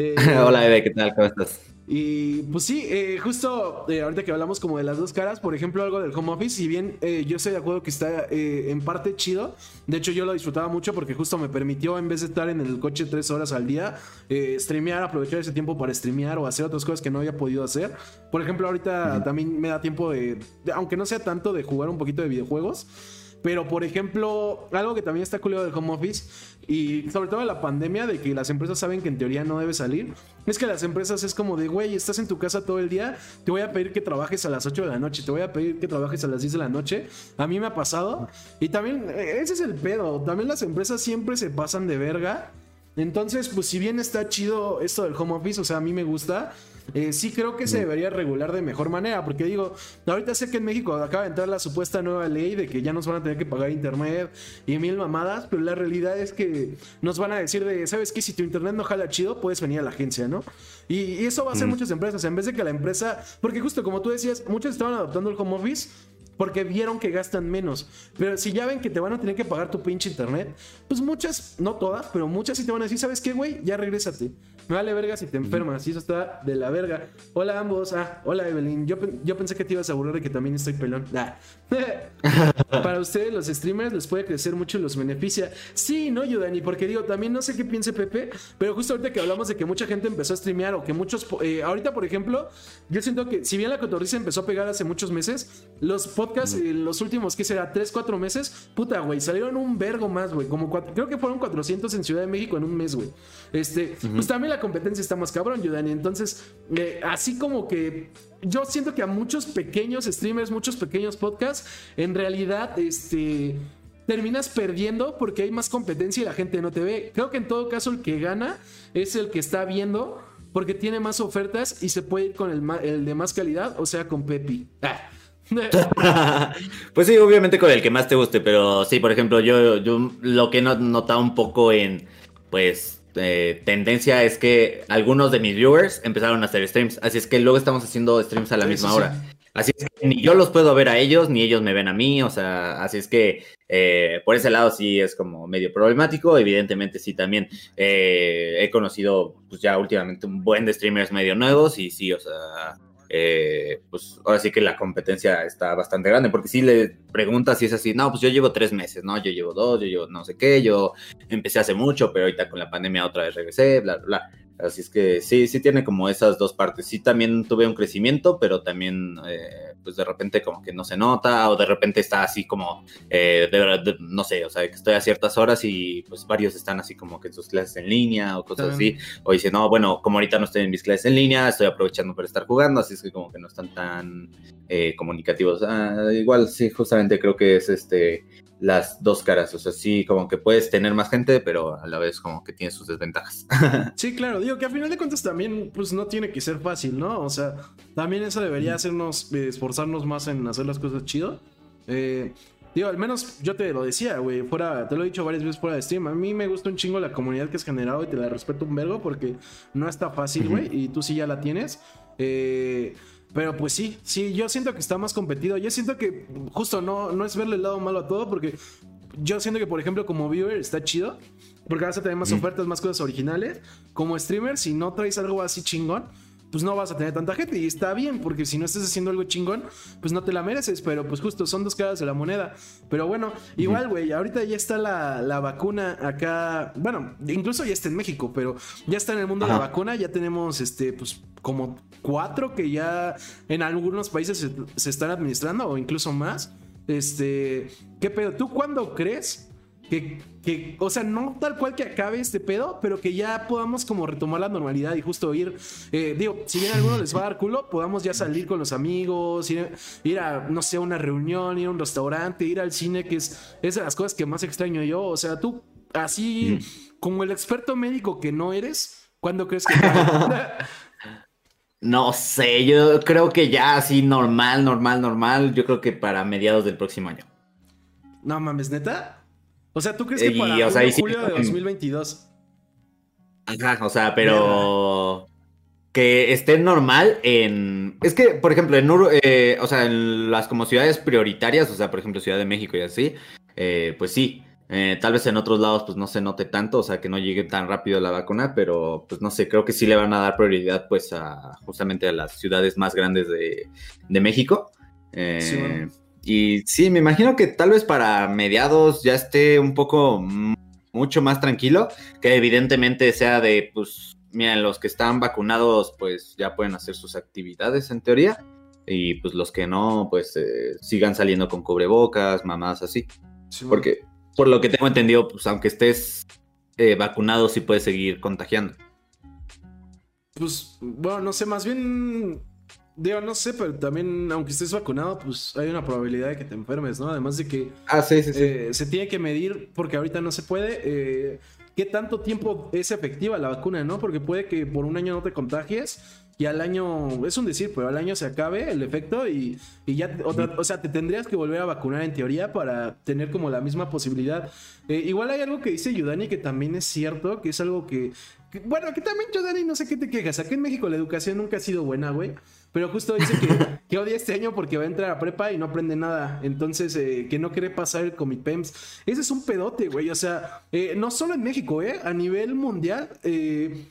[SPEAKER 2] Eh, Hola Eve, ¿qué tal? ¿Cómo estás?
[SPEAKER 1] Y pues sí, eh, justo ahorita que hablamos como de las dos caras, por ejemplo, algo del home office, si bien yo estoy de acuerdo que está en parte chido, de hecho yo lo disfrutaba mucho porque justo me permitió, en vez de estar en el coche tres horas al día, streamear, aprovechar ese tiempo para streamear o hacer otras cosas que no había podido hacer. Por ejemplo, ahorita también me da tiempo de, aunque no sea tanto, de jugar un poquito de videojuegos. Pero, por ejemplo, algo que también está culiado del home office y sobre todo la pandemia de que las empresas saben que en teoría no debe salir, es que las empresas es como de, güey, estás en tu casa todo el día, te voy a pedir que trabajes a las 8 de la noche, te voy a pedir que trabajes a las 10 de la noche. A mí me ha pasado. Y también, e, ese es el pedo, también las empresas siempre se pasan de verga. Entonces, pues si bien está chido esto del home office, o sea, a mí me gusta, eh, sí creo que se debería regular de mejor manera, porque digo, ahorita sé que en México acaba de entrar la supuesta nueva ley de que ya nos van a tener que pagar internet y mil mamadas, pero la realidad es que nos van a decir de, ¿sabes qué? Si tu internet no jala chido, puedes venir a la agencia, ¿no? Y, eso va a hacer mm. muchas empresas, en vez de que la empresa, porque justo como tú decías, muchos estaban adoptando el home office porque vieron que gastan menos. Pero si ya ven que te van a tener que pagar tu pinche internet, pues muchas, no todas, pero muchas sí te van a decir, ¿sabes qué, güey? Ya regrésate. Me vale verga si te enfermas. Y eso está de la verga. Hola ambos. Ah, hola Evelyn. Yo, yo pensé que te ibas a aburrir de que también estoy pelón. Para ustedes, los streamers, les puede crecer mucho y los beneficia. Sí, no, Yudani, porque digo, también no sé qué piense Pepe, pero justo ahorita que hablamos de que mucha gente empezó a streamear o que muchos. Eh, ahorita, por ejemplo, yo siento que si bien la cotorriza empezó a pegar hace muchos meses, los podcasts, eh, los últimos, ¿qué será? ¿Tres, cuatro meses? Puta, güey, salieron un vergo más, güey. Como creo que fueron 400 en Ciudad de México en un mes, güey. Este, pues también la competencia está más cabrón, Yudani. Entonces, eh, así como que yo siento que a muchos pequeños streamers, muchos pequeños podcasts, en realidad, este, terminas perdiendo porque hay más competencia y la gente no te ve. Creo que en todo caso el que gana es el que está viendo porque tiene más ofertas y se puede ir con el, de más calidad, o sea, con Pepi. Ah.
[SPEAKER 2] pues sí, obviamente con el que más te guste, pero sí, por ejemplo, yo, yo lo que he notado un poco en, pues, eh, tendencia es que algunos de mis viewers empezaron a hacer streams. Así es que luego estamos haciendo streams a la misma hora. Así es que ni yo los puedo ver a ellos, ni ellos me ven a mí. O sea, así es que eh, por ese lado sí es como medio problemático. Evidentemente sí también eh, he conocido pues ya últimamente un buen de streamers medio nuevos y sí, o sea, eh, pues ahora sí que la competencia está bastante grande, porque si le preguntas si es así, no, pues yo llevo tres meses, ¿no? Yo llevo dos, yo llevo no sé qué, yo empecé hace mucho, pero ahorita con la pandemia otra vez regresé, bla, bla, bla. Así es que sí, sí tiene como esas dos partes. Sí también tuve un crecimiento, pero también eh, pues de repente como que no se nota o de repente está así como, eh, de verdad, no sé, o sea, que estoy a ciertas horas y pues varios están así como que en sus clases en línea o cosas así. O dice, no, bueno, como ahorita no estoy en mis clases en línea, estoy aprovechando para estar jugando, así es que como que no están tan eh, comunicativos. Ah, igual sí, justamente creo que es este las dos caras. O sea, sí, como que puedes tener más gente, pero a la vez como que tiene sus desventajas.
[SPEAKER 1] sí, claro, digo que a final de cuentas también, pues no tiene que ser fácil, ¿no? O sea, también eso debería hacernos, eh, esforzarnos más en hacer las cosas chido. Eh, digo, al menos yo te lo decía, güey, fuera, te lo he dicho varias veces fuera de stream. A mí me gusta un chingo la comunidad que has generado y te la respeto un vergo porque no está fácil, güey, y tú sí ya la tienes. Eh. Pero pues sí, sí, yo siento que está más competido. Yo siento que justo no, no es verle el lado malo a todo, porque yo siento que, por ejemplo, como viewer está chido, porque vas a tener más ofertas, más cosas originales. Como streamer, si no traes algo así chingón, pues no vas a tener tanta gente y está bien, porque si no estás haciendo algo chingón, pues no te la mereces, pero pues justo son dos caras de la moneda. Pero bueno, igual, güey, ahorita ya está la, vacuna acá, bueno, incluso ya está en México, pero ya está en el mundo la vacuna, ya tenemos, este, pues como cuatro que ya en algunos países se, se están administrando o incluso más. Este, ¿qué pedo? ¿Tú cuándo crees que, o sea, no tal cual que acabe este pedo, pero que ya podamos como retomar la normalidad y justo ir, eh, digo, si bien a algunos les va a dar culo, podamos ya salir con los amigos, ir, a, no sé, una reunión, ir a un restaurante, ir al cine, que es, es de las cosas que más extraño yo. O sea, tú, así como el experto médico que no eres, ¿cuándo crees que...
[SPEAKER 2] No sé, yo creo que ya así normal, normal, normal, yo creo que para mediados del próximo año.
[SPEAKER 1] No mames, neta. O sea, ¿tú crees que para julio de 2022?
[SPEAKER 2] Ajá, o sea, pero que esté normal en... Es que, por ejemplo, en, eh, o sea, en las como ciudades prioritarias, o sea, por ejemplo, Ciudad de México y así, eh, pues sí. Eh, tal vez en otros lados pues no se note tanto, o sea, que no llegue tan rápido la vacuna, pero pues no sé, creo que sí le van a dar prioridad pues a justamente a las ciudades más grandes de, México. sí, y sí, me imagino que tal vez para mediados ya esté un poco mucho más tranquilo, que evidentemente sea de, pues, miren, los que están vacunados, pues ya pueden hacer sus actividades en teoría, y pues los que no, pues eh, sigan saliendo con cubrebocas, mamás así. Porque, por lo que tengo entendido, pues aunque estés eh, vacunado, sí puedes seguir contagiando.
[SPEAKER 1] Pues, bueno, no sé, más bien Digo, no sé, pero también, aunque estés vacunado, pues hay una probabilidad de que te enfermes, ¿no? Además de que
[SPEAKER 2] ah, sí, sí, sí.
[SPEAKER 1] Eh, se tiene que medir, porque ahorita no se puede, eh, qué tanto tiempo es efectiva la vacuna, ¿no? Porque puede que por un año no te contagies y al año, es un decir, pero al año se acabe el efecto y, ya, o sea, te tendrías que volver a vacunar en teoría para tener como la misma posibilidad. Eh, igual hay algo que dice Yudani que también es cierto, que es algo que, bueno, que también Yudani, no sé qué te quejas, aquí en México la educación nunca ha sido buena, güey. Pero justo dice que, odia este año porque va a entrar a prepa y no aprende nada. Entonces, eh, que no quiere pasar el Comipems. Ese es un pedote, güey. O sea, eh, no solo en México, ¿eh? A nivel mundial, eh,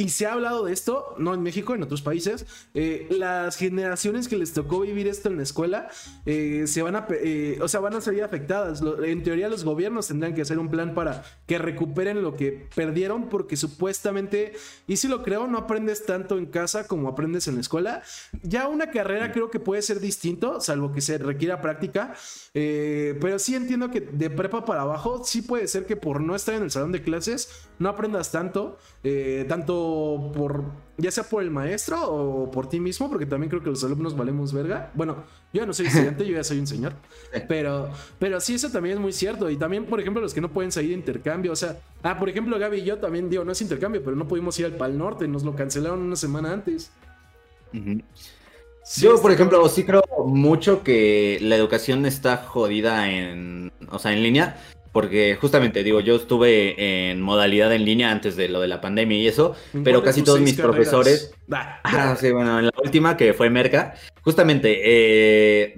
[SPEAKER 1] y se ha hablado de esto, no en México, en otros países, eh, las generaciones que les tocó vivir esto en la escuela eh, se van a, eh, o sea, van a salir afectadas. en teoría los gobiernos tendrán que hacer un plan para que recuperen lo que perdieron porque supuestamente, y si lo creo, no aprendes tanto en casa como aprendes en la escuela. Ya una carrera creo que puede ser distinto, salvo que se requiera práctica, pero sí entiendo que de prepa para abajo sí puede ser que por no estar en el salón de clases no aprendas tanto, tanto por, ya sea por el maestro o por ti mismo, porque también creo que los alumnos valemos verga. Bueno, yo ya no soy estudiante, yo ya soy un señor, pero, pero sí, eso también es muy cierto. Y también, por ejemplo, los que no pueden salir de intercambio, o sea, ah, por ejemplo, Gaby y yo también, digo, no es intercambio, pero no pudimos ir al Pal Norte, nos lo cancelaron una semana antes.
[SPEAKER 2] yo, por ejemplo, sí creo mucho que la educación está jodida en, o sea, en línea, porque justamente digo, yo estuve en modalidad en línea antes de lo de la pandemia y eso, pero casi todos mis profesores, ah, sí, bueno, en la última que fue Merca, justamente eh,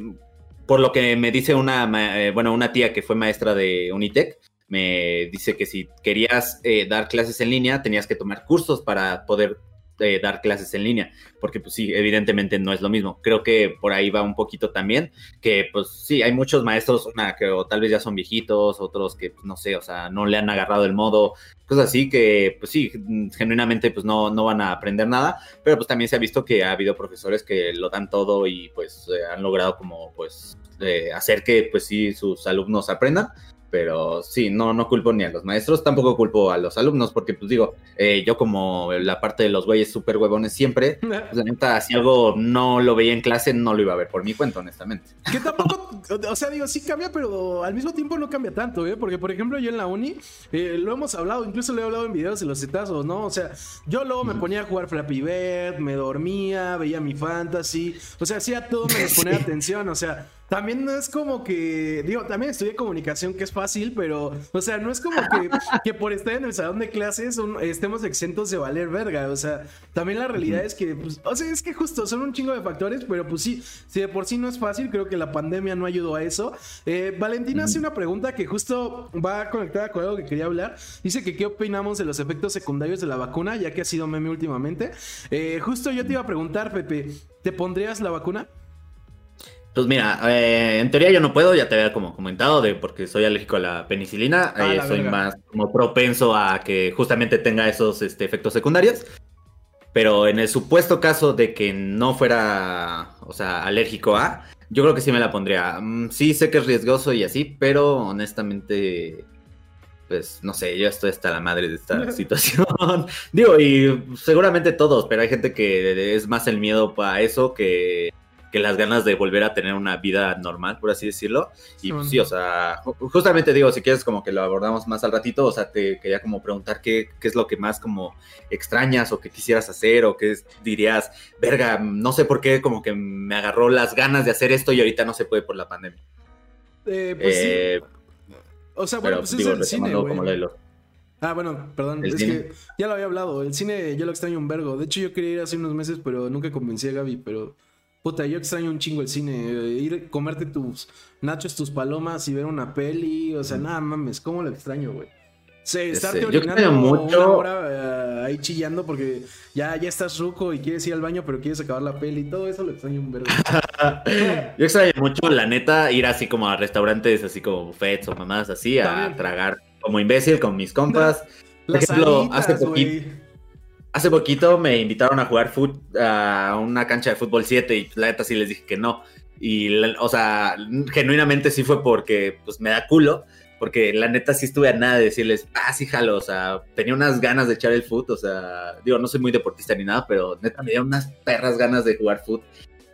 [SPEAKER 2] por lo que me dice una, eh, bueno, una tía que fue maestra de Unitec, me dice que si querías eh, dar clases en línea tenías que tomar cursos para poder dar clases en línea, porque pues sí, evidentemente no es lo mismo. Creo que por ahí va un poquito también, que pues sí, hay muchos maestros, una que o tal vez ya son viejitos, otros que pues, no sé, o sea, no le han agarrado el modo, cosas así que pues sí, genuinamente pues no, no van a aprender nada, pero pues también se ha visto que ha habido profesores que lo dan todo y pues eh, han logrado como pues eh, hacer que pues sí sus alumnos aprendan pero sí, no, no culpo ni a los maestros, tampoco culpo a los alumnos, porque pues digo, eh, yo como la parte de los güeyes súper huevones siempre, pues la neta, si algo no lo veía en clase, no lo iba a ver por mi cuenta, honestamente.
[SPEAKER 1] Que tampoco, o sea, digo, sí cambia, pero al mismo tiempo no cambia tanto, ¿eh? Porque, por ejemplo, yo en la uni, eh, lo hemos hablado, incluso lo he hablado en videos de los cetazos, ¿no? O sea, yo luego me ponía a jugar Flappy Bird, me dormía, veía mi fantasy, o sea, hacía todo, me ponía atención, o sea también no es como que, digo, también estudié comunicación, que es fácil, pero, o sea, no es como que, que por estar en el salón de clases estemos exentos de valer verga, o sea, también la realidad es que, pues, o sea, es que justo son un chingo de factores, pero pues sí, si de por sí no es fácil, creo que la pandemia no ayudó a eso. Eh, Valentina hace una pregunta que justo va conectada con algo que quería hablar. Dice que qué opinamos de los efectos secundarios de la vacuna, ya que ha sido meme últimamente. Eh, justo yo te iba a preguntar, Pepe, ¿te pondrías la vacuna?
[SPEAKER 2] Pues mira, eh, en teoría yo no puedo, ya te había como comentado, de porque soy alérgico a la penicilina, ah, eh, soy más como propenso a que justamente tenga esos este, efectos secundarios. Pero en el supuesto caso de que no fuera, o sea, alérgico a, yo creo que sí me la pondría. Mm, sí, sé que es riesgoso y así, pero honestamente, pues no sé, yo estoy hasta la madre de esta situación. Digo, y seguramente todos, pero hay gente que es más el miedo para eso que que las ganas de volver a tener una vida normal, por así decirlo. Y pues, sí, o sea, justamente digo, si quieres como que lo abordamos más al ratito, o sea, te quería como preguntar qué, qué es lo que más como extrañas o que quisieras hacer o qué dirías, verga, no sé por qué como que me agarró las ganas de hacer esto y ahorita no se puede por la pandemia.
[SPEAKER 1] Eh, pues sí. Eh, o sea, bueno, pues es el cine, Ah, bueno, perdón, es que ya lo había hablado. El cine yo lo extraño un vergo. De hecho, yo quería ir hace unos meses, pero nunca convencí a Gaby, pero Puta, yo extraño un chingo el cine. Eh, ir comerte tus nachos, tus palomas y ver una peli. O sea, nada mames, ¿cómo lo extraño, güey? Sí, estarte orinando mucho... una hora eh, ahí chillando porque ya, ya estás ruco y quieres ir al baño, pero quieres acabar la peli. Todo eso lo extraño un verbo.
[SPEAKER 2] yo extraño mucho, la neta, ir así como a restaurantes, así como buffets o mamás así, a tragar como imbécil con mis compas. Por ejemplo, hace poquito Hace poquito me invitaron a jugar a una cancha de fútbol 7 y la neta sí les dije que no. Y, o sea, genuinamente sí fue porque pues me da culo, porque la neta sí estuve a nada de decirles, ah, sí, jalo, o sea, tenía unas ganas de echar el foot, o sea, digo, no soy muy deportista ni nada, pero neta me dio unas perras ganas de jugar foot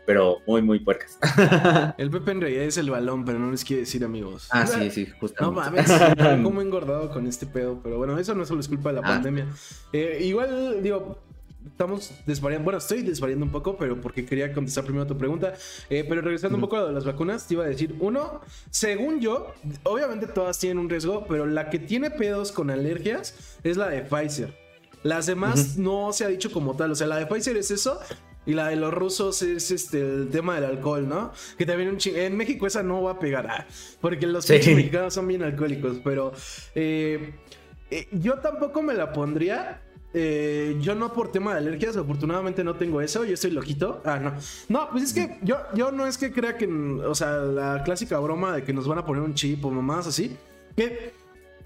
[SPEAKER 2] pero muy, muy puercas.
[SPEAKER 1] el Pepe en realidad es el balón, pero no les quiere decir amigos.
[SPEAKER 2] Ah, sí, sí, justamente.
[SPEAKER 1] No mames, como engordado con este pedo, pero bueno, eso no solo es culpa de la ah. pandemia. Eh, igual, digo, estamos desvariando, bueno, estoy desvariando un poco, pero porque quería contestar primero tu pregunta. Eh, pero regresando un poco a las vacunas, te iba a decir, uno, según yo, obviamente todas tienen un riesgo, pero la que tiene pedos con alergias es la de Pfizer. Las demás no se ha dicho como tal. O sea, la de Pfizer es eso. Y la de los rusos es este el tema del alcohol, ¿no? Que también un En México esa no va a pegar. Ah, porque los mexicanos son bien alcohólicos. Pero eh, eh, yo tampoco me la pondría. Eh, yo no por tema de alergias, afortunadamente no tengo eso, yo estoy loquito. Ah, no. No, pues es que yo, yo no es que crea que, o sea, la clásica broma de que nos van a poner un chip o mamás así. Que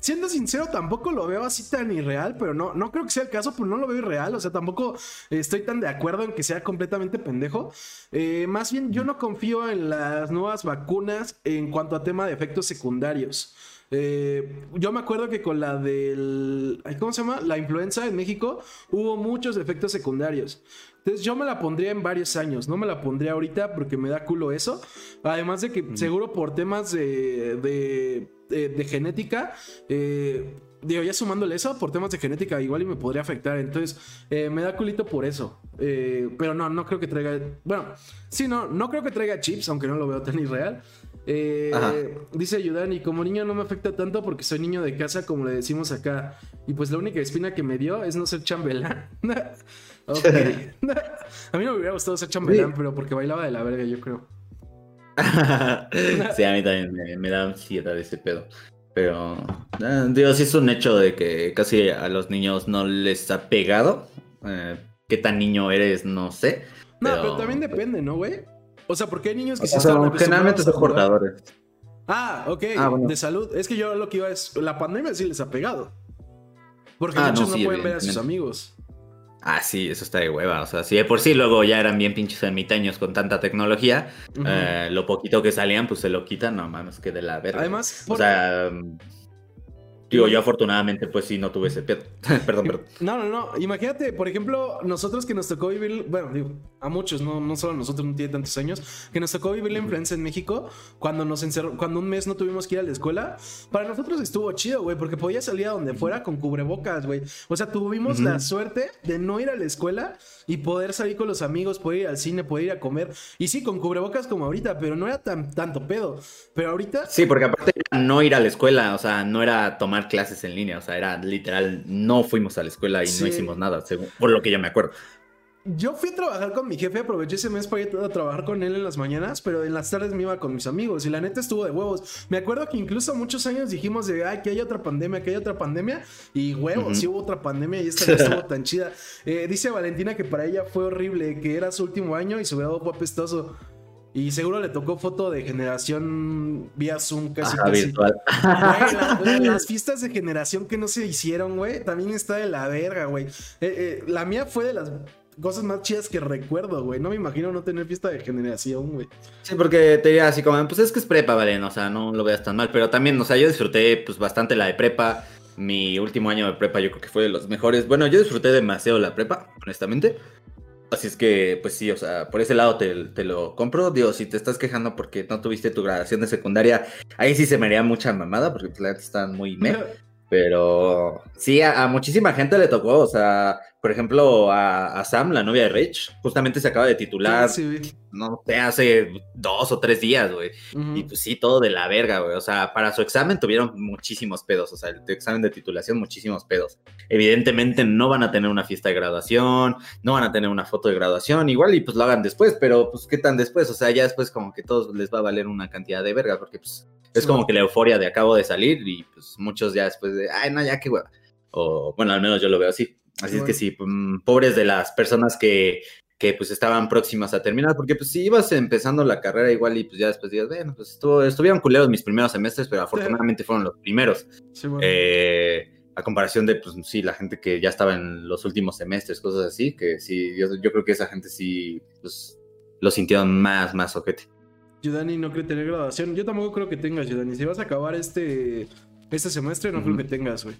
[SPEAKER 1] siendo sincero, tampoco lo veo así tan irreal, pero no, no creo que sea el caso, pues no lo veo irreal. O sea, tampoco estoy tan de acuerdo en que sea completamente pendejo. Eh, más bien, yo no confío en las nuevas vacunas en cuanto a tema de efectos secundarios. Eh, yo me acuerdo que con la del. ¿Cómo se llama? La influenza en México hubo muchos efectos secundarios. Entonces yo me la pondría en varios años, no me la pondría ahorita porque me da culo eso. Además de que seguro por temas de de, genética, eh, digo, ya sumándole eso, por temas de genética igual y me podría afectar. Entonces, eh, me da culito por eso. Eh, pero no, no creo que traiga. Bueno, sí, no, no creo que traiga chips, aunque no lo veo tan irreal. dice Yudani, como niño no me afecta tanto porque soy niño de casa, como le decimos acá. Y pues la única espina que me dio es no ser chambelán. a mí no me hubiera gustado ser chambelán, pero porque bailaba de la verga, yo creo.
[SPEAKER 2] sí, a mí también me, da ansiedad ese pedo. Pero, eh, digo, sí es un hecho de que casi a los niños no les ha pegado. Eh, ¿Qué tan niño eres? No sé.
[SPEAKER 1] No, pero, también depende, ¿no, güey? O sea, porque hay niños que
[SPEAKER 2] sí están Generalmente son portadores.
[SPEAKER 1] Ah, ok, ah, de salud. Es que yo lo que iba es. La pandemia sí les ha pegado. Porque ah, muchos no, pueden ver a sus amigos.
[SPEAKER 2] Ah, sí, eso está de hueva. O sea, si de por sí luego ya eran bien pinches ermitaños con tanta tecnología, eh, lo poquito que salían, pues se lo quitan, no mames, que de la verga.
[SPEAKER 1] Además,
[SPEAKER 2] o sea. Digo, yo afortunadamente, pues sí, no tuve ese pedo. perdón, perdón.
[SPEAKER 1] No, no, no. Imagínate, por ejemplo, nosotros que nos tocó vivir, bueno, digo, a muchos, no, no solo a nosotros, no tiene tantos años, que nos tocó vivir la influenza en México, cuando nos encerró, cuando un mes no tuvimos que ir a la escuela, para nosotros estuvo chido, güey, porque podía salir a donde fuera con cubrebocas, güey. O sea, tuvimos la suerte de no ir a la escuela y poder salir con los amigos, poder ir al cine, poder ir a comer. Y sí, con cubrebocas como ahorita, pero no era tan, tanto pedo. Pero ahorita.
[SPEAKER 2] Sí, porque aparte no ir a la escuela, o sea, no era tomar clases en línea, o sea, era literal, no fuimos a la escuela y no hicimos nada, según, por lo que yo me acuerdo.
[SPEAKER 1] Yo fui a trabajar con mi jefe, aproveché ese mes para ir a trabajar con él en las mañanas, pero en las tardes me iba con mis amigos y la neta estuvo de huevos. Me acuerdo que incluso muchos años dijimos de, ay, que hay otra pandemia, que hay otra pandemia y huevos, sí hubo otra pandemia y esta no estuvo tan chida. Eh, dice Valentina que para ella fue horrible, que era su último año y su grado fue apestoso. Y seguro le tocó foto de generación vía Zoom casi. virtual. las fiestas de generación que no se hicieron, güey, también está de la verga, güey. Eh, eh, la mía fue de las cosas más chidas que recuerdo, güey. No me imagino no tener fiesta de generación, güey.
[SPEAKER 2] Sí, porque te diría así como, pues es que es prepa, vale, o sea, no lo veas tan mal. Pero también, o sea, yo disfruté pues bastante la de prepa. Mi último año de prepa yo creo que fue de los mejores. Bueno, yo disfruté demasiado la prepa, honestamente. Así es que, pues sí, o sea, por ese lado te, lo compro. Digo, si te estás quejando porque no tuviste tu graduación de secundaria, ahí sí se me haría mucha mamada, porque pues, la gente está muy me. Pero sí, a, muchísima gente le tocó, o sea, por ejemplo, a, Sam, la novia de Rich, justamente se acaba de titular, no sé, hace dos o tres días, güey. Y pues sí, todo de la verga, güey. O sea, para su examen tuvieron muchísimos pedos, o sea, el examen de titulación, muchísimos pedos. Evidentemente no van a tener una fiesta de graduación, no van a tener una foto de graduación, igual y pues lo hagan después, pero pues qué tan después, o sea, ya después como que todos les va a valer una cantidad de verga, porque pues es como que la euforia de acabo de salir y pues muchos ya después de, ay, no, ya qué hueva. O bueno, al menos yo lo veo así. Así es que sí, mm, pobres de las personas que, que pues estaban próximas a terminar, porque pues si ibas empezando la carrera igual y pues ya después digas, bueno, pues estuvo, estuvieron culeros mis primeros semestres, pero afortunadamente fueron los primeros. Eh, a comparación de, pues sí, la gente que ya estaba en los últimos semestres, cosas así, que sí, yo, yo creo que esa gente sí, pues, lo sintieron más, más ojete.
[SPEAKER 1] Yudani no cree tener graduación. Yo tampoco creo que tengas, Yudani. Si vas a acabar este, este semestre, no creo que tengas, güey.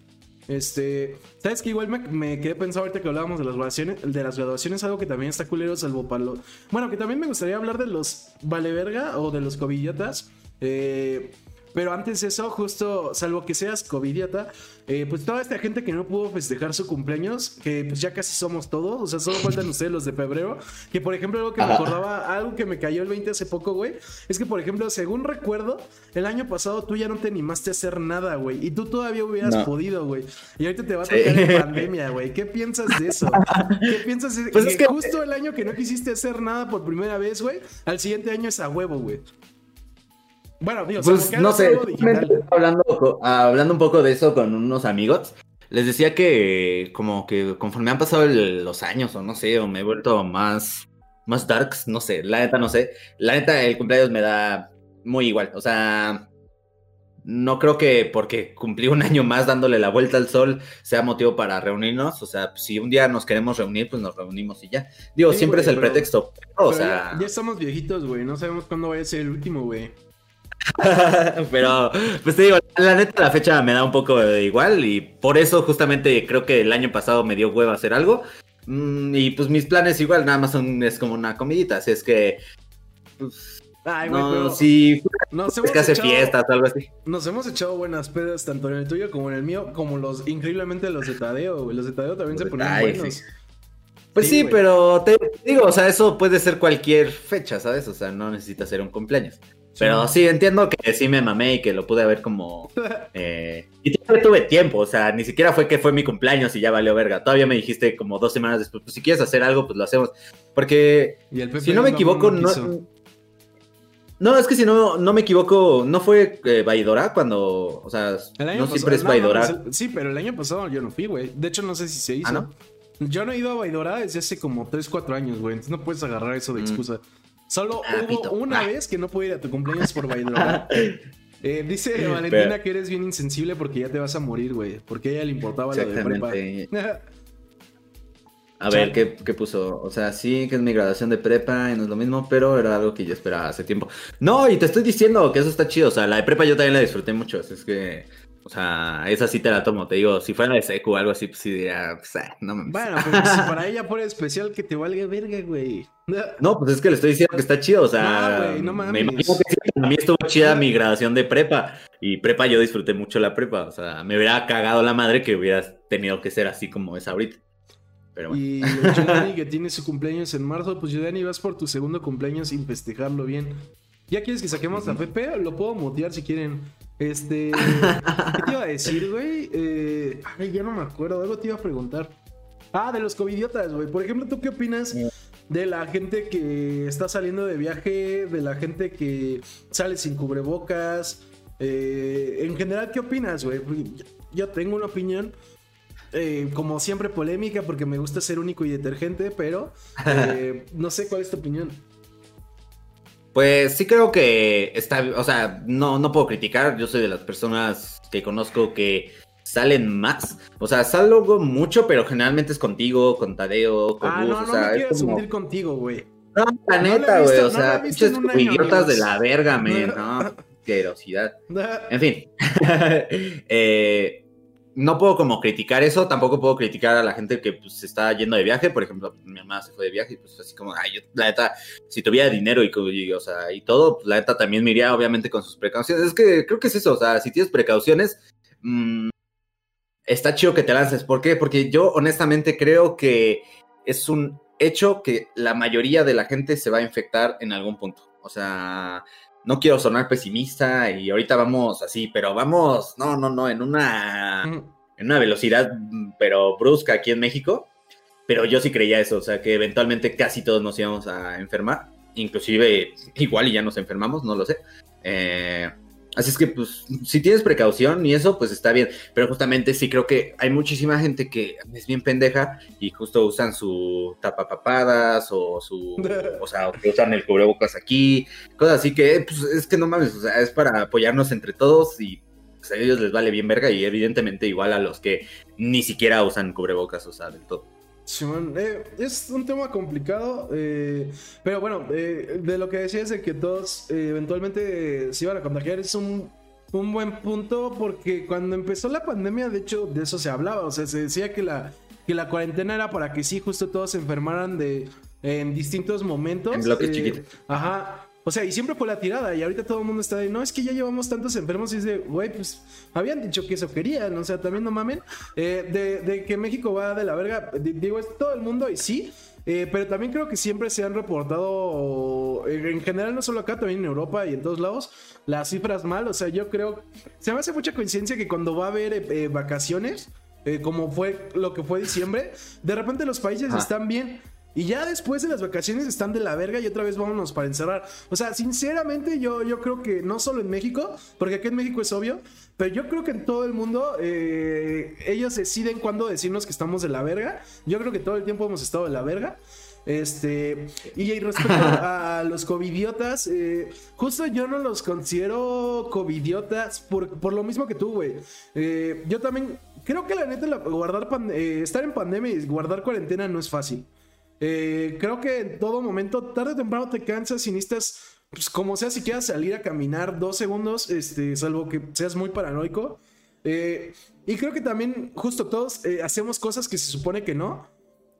[SPEAKER 1] Este, sabes que igual me, quedé pensando ahorita que hablábamos de las graduaciones, de las graduaciones, algo que también está culero, salvo para los. Bueno, que también me gustaría hablar de los vale verga o de los covillatas. Eh, pero antes eso, justo, salvo que seas covidiata, eh, pues toda esta gente que no pudo festejar su cumpleaños, que pues ya casi somos todos, o sea, solo faltan ustedes los de febrero, que por ejemplo algo que me acordaba, algo que me cayó el 20 hace poco, güey, es que por ejemplo, según recuerdo, el año pasado tú ya no te animaste a hacer nada, güey, y tú todavía hubieras podido, güey, y ahorita te va a tocar en pandemia, güey, ¿qué piensas de eso? ¿Qué piensas de pues que, es que justo el año que no quisiste hacer nada por primera vez, güey, al siguiente año es a huevo, güey?
[SPEAKER 2] Bueno, digo, pues no sé, hablando, hablando un poco de eso con unos amigos, les decía que como que conforme han pasado los años o no sé, o me he vuelto más, más darks, no sé, la neta no sé, la neta el cumpleaños me da muy igual, o sea, no creo que porque cumplí un año más dándole la vuelta al sol sea motivo para reunirnos. O sea, si un día nos queremos reunir, pues nos reunimos y ya. Digo, siempre es el pretexto. o sea...
[SPEAKER 1] ya, estamos viejitos, güey. No sabemos cuándo vaya a ser el último, güey.
[SPEAKER 2] Pero, pues te digo, la neta, la fecha me da un poco de igual y por eso justamente creo que el año pasado me dio hueva hacer algo. Mm, y pues mis planes igual nada más son, es como una comidita, así es que... Pues, Ay, güey, no, si es que hace fiestas o algo así.
[SPEAKER 1] Nos hemos echado buenas pedas tanto en el tuyo como en el mío, como los, increíblemente los de Tadeo, güey. Los de Tadeo también se ponen buenos.
[SPEAKER 2] Pues sí, pero te digo, o sea, eso puede ser cualquier fecha, ¿sabes? O sea, no necesita ser un cumpleaños. Pero sí, entiendo que sí me mamé y que lo pude ver como... Eh, y todavía tuve tiempo, o sea, ni siquiera fue que fue mi cumpleaños y ya valió verga. Todavía me dijiste como dos semanas después, pues si quieres hacer algo, pues lo hacemos. Porque, si no me equivoco, no... No, es que si no, no me equivoco, no fue eh, Vaidora cuando, o sea, no siempre es Vaidora.
[SPEAKER 1] sí, pero el año pasado yo no fui, güey. De hecho, no sé si se hizo. ¿Ah, yo no he ido a Vaidora desde hace como 3, 4 años, güey. Entonces no puedes agarrar eso de mm. Solo ah, hubo una ah. vez que no pude ir a tu cumpleaños por bailar. Eh, dice Valentina que eres bien insensible porque ya te vas a morir, güey. Porque a ella le importaba lo de prepa.
[SPEAKER 2] A ver, ¿qué, ¿qué, puso? O sea, sí, que es mi graduación de prepa y no es lo mismo, pero era algo que yo esperaba hace tiempo. No, y te estoy diciendo que eso está chido. O sea, la de prepa yo también la disfruté mucho. Así es que O sea, esa sí te la tomo. Te digo, si fuera de seco o algo así, pues sí diría, pues, ah, no me
[SPEAKER 1] Bueno, pero si para ella fuera especial que te valga verga, güey.
[SPEAKER 2] No, pues es que le estoy diciendo que está chido. O sea,
[SPEAKER 1] No, güey, no mames.
[SPEAKER 2] me imagino que sí, a mí estuvo chida mi graduación de prepa. Y prepa yo disfruté mucho la prepa. O sea, me hubiera cagado la madre que hubieras tenido que ser así como es ahorita. Pero bueno.
[SPEAKER 1] Y Giovanni que tiene su cumpleaños en marzo, pues Giovanni vas por tu segundo cumpleaños sin festejarlo bien. ¿Ya quieres que saquemos a Pepe? Lo puedo mutear si quieren. Este. ¿Qué te iba a decir, güey? Eh, ay, ya no me acuerdo. Algo te iba a preguntar. Ah, de los covidiotas, güey. Por ejemplo, ¿tú qué opinas de la gente que está saliendo de viaje? De la gente que sale sin cubrebocas. Eh, en general, ¿qué opinas, güey? Yo tengo una opinión. eh, como siempre polémica porque me gusta ser único y detergente, pero eh, no sé cuál es tu opinión.
[SPEAKER 2] Pues sí creo que está, o sea, no, no puedo criticar, yo soy de las personas que conozco que salen más, o sea, salgo mucho, pero generalmente es contigo, con Tadeo, con
[SPEAKER 1] Ah, no,
[SPEAKER 2] o sea,
[SPEAKER 1] me
[SPEAKER 2] es como-
[SPEAKER 1] contigo, güey.
[SPEAKER 2] No, la
[SPEAKER 1] No
[SPEAKER 2] neta, güey, o sea, pinches idiotas de la verga, men, ¿no? Querosidad. En fin, Eh, no puedo como criticar eso, tampoco puedo criticar a la gente que pues, se está yendo de viaje, por ejemplo, mi mamá se fue de viaje y pues así como, ay, yo, la neta, si tuviera dinero y, y todo, pues la neta también me iría obviamente con sus precauciones, es que creo que es eso, o sea, si tienes precauciones, mm, está chido que te lances, ¿por qué? Porque yo honestamente creo que es un hecho que la mayoría de la gente se va a infectar en algún punto, o sea, no quiero sonar pesimista y ahorita vamos así, pero vamos, no, no, no, en una, en una velocidad, pero brusca aquí en México. Pero yo sí creía eso, o sea, que eventualmente casi todos nos íbamos a enfermar, inclusive igual y ya nos enfermamos, no lo sé. Eh, así es que, pues, si tienes precaución y eso, pues está bien. Pero justamente sí creo que hay muchísima gente que es bien pendeja y justo usan su tapapapadas o su, o sea, usan el cubrebocas aquí, cosas así que, pues, es que no mames, o sea, es para apoyarnos entre todos y pues, a ellos les vale bien verga y evidentemente igual a los que ni siquiera usan cubrebocas, o sea, del todo.
[SPEAKER 1] Simón, eh, es un tema complicado, eh, pero bueno, eh, de lo que decías de que todos eh, eventualmente se iban a contagiar es un, un buen punto porque cuando empezó la pandemia, de hecho, de eso se hablaba, o sea, se decía que la, que la cuarentena era para que sí, justo todos se enfermaran de, en distintos momentos.
[SPEAKER 2] En bloques
[SPEAKER 1] eh,
[SPEAKER 2] chiquitos.
[SPEAKER 1] Ajá. O sea, y siempre fue la tirada. Y ahorita todo el mundo está de, no, es que ya llevamos tantos enfermos. Y es de, güey, pues habían dicho que eso querían. O sea, también no mamen. Eh, de, de que México va de la verga. di- Digo, es todo el mundo y sí. eh, pero también creo que siempre se han reportado, eh, en general, no solo acá, también en Europa y en todos lados, las cifras mal. O sea, yo creo, se me hace mucha coincidencia que cuando va a haber eh, eh, vacaciones, eh, como fue lo que fue diciembre, de repente los países
[SPEAKER 2] Ajá.
[SPEAKER 1] están bien. Y ya después de las vacaciones están de la verga y otra vez vámonos para encerrar. O sea, sinceramente yo, yo creo que no solo en México, porque aquí en México es obvio, pero yo creo que en todo el mundo eh, ellos deciden cuándo decirnos que estamos de la verga. Yo creo que todo el tiempo hemos estado de la verga. Este, y respecto a los covidiotas, eh, justo yo no los considero covidiotas por, por lo mismo que tú, güey. Eh, yo también creo que la neta, la- guardar pan- eh, estar en pandemia y guardar cuarentena no es fácil. Eh, creo que en todo momento, tarde o temprano te cansas y necesitas, pues como sea, si quieras salir a caminar dos segundos, este, salvo que seas muy paranoico. Eh, y creo que también, justo todos eh, hacemos cosas que se supone que no.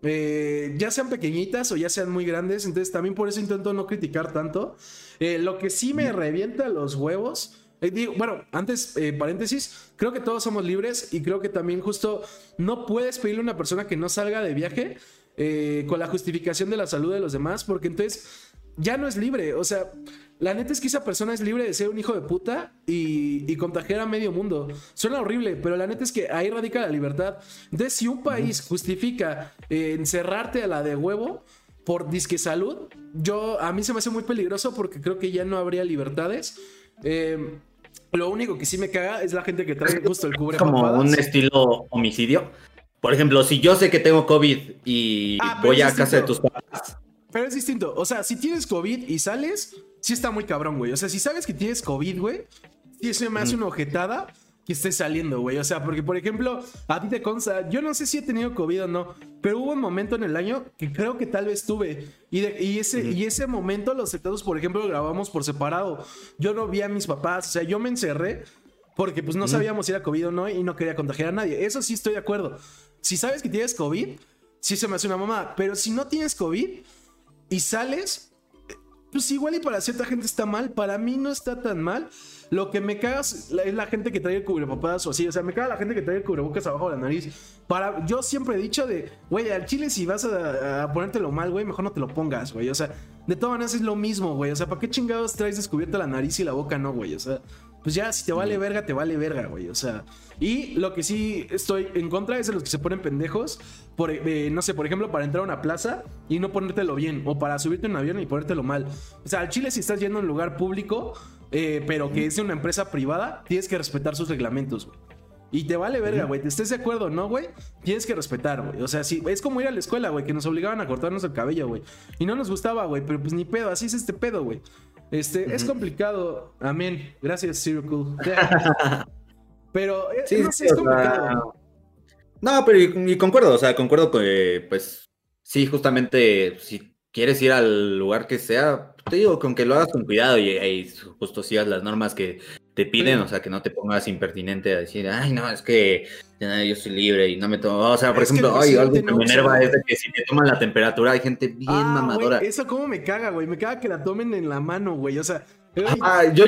[SPEAKER 1] Ya sean pequeñitas o ya sean muy grandes. Entonces también por eso intento no criticar tanto. Lo que sí me revienta los huevos. digo, bueno, antes, eh, paréntesis, creo que todos somos libres y creo que también justo no puedes pedirle a una persona que no salga de viaje eh, con la justificación de la salud de los demás, porque entonces ya no es libre. O sea, la neta es que esa persona es libre de ser un hijo de puta y, y contagiar a medio mundo. Suena horrible, pero la neta es que ahí radica la libertad. Entonces, si un país justifica eh, encerrarte a la de huevo por disque salud, yo a mí se me hace muy peligroso porque creo que ya no habría libertades. Eh, lo único que sí me caga es la gente que trae justo el cubre
[SPEAKER 2] como un estilo homicidio. Por ejemplo, si yo sé que tengo COVID y
[SPEAKER 1] Ah,
[SPEAKER 2] voy a casa de tus papás,
[SPEAKER 1] Pero es distinto. O sea, si tienes COVID y sales, sí está muy cabrón, güey. O sea, si sabes que tienes COVID, güey, sí se me hace una ojetada que estés saliendo, güey. O sea, porque, por ejemplo, a ti te consta, yo no sé si he tenido COVID o no, pero hubo un momento en el año que creo que tal vez tuve. Y, de- y ese, y ese momento, los sectados, por ejemplo, grabamos por separado. Yo no vi a mis papás, o sea, yo me encerré. Porque pues no sabíamos si era COVID o no y no quería contagiar a nadie. Eso sí estoy de acuerdo. Si sabes que tienes COVID, sí se me hace una mamada. Pero si no tienes COVID y sales, pues igual y para cierta gente está mal. Para mí no está tan mal. Lo que me caga es la gente que trae el cubrebocas o así. O sea, me caga la gente que trae el cubrebocas abajo de la nariz. Para, yo siempre he dicho de, güey, al chile si vas a, a ponértelo mal, güey, mejor no te lo pongas, güey. O sea, de todas maneras es lo mismo, güey. O sea, ¿para qué chingados traes descubierta la nariz y la boca no, güey? O sea, pues ya, si te vale verga, te vale verga, güey. O sea, y lo que sí estoy en contra es de los que se ponen pendejos, por, eh, no sé, por ejemplo, para entrar a una plaza y no ponértelo bien, o para subirte en un avión y ponértelo mal. O sea, al Chile, si estás yendo a un lugar público, eh, pero que es de una empresa privada, tienes que respetar sus reglamentos, güey. Y te vale verga, güey. ¿Te estés de acuerdo no, güey? Tienes que respetar, güey. O sea, sí, es como ir a la escuela, güey, que nos obligaban a cortarnos el cabello, güey. Y no nos gustaba, güey, pero pues ni pedo, así es este pedo, güey. Este, es complicado. Amén. Gracias, Circle. pero eh, sí, es complicado.
[SPEAKER 2] no, pero y, concuerdo, o sea, concuerdo que, pues, sí, justamente, si quieres ir al lugar que sea, te digo, con que lo hagas con cuidado y, y justo sigas las normas que te piden, o sea, que no te pongas impertinente a decir, ay, no, es que yo soy libre y no me tomo. O sea, por ejemplo, ay, algo que me enerva es de que si te toman la temperatura hay gente bien ah, mamadora.
[SPEAKER 1] eso como me caga, güey. Me caga que la tomen en la mano, güey. O sea.
[SPEAKER 2] Ah, yo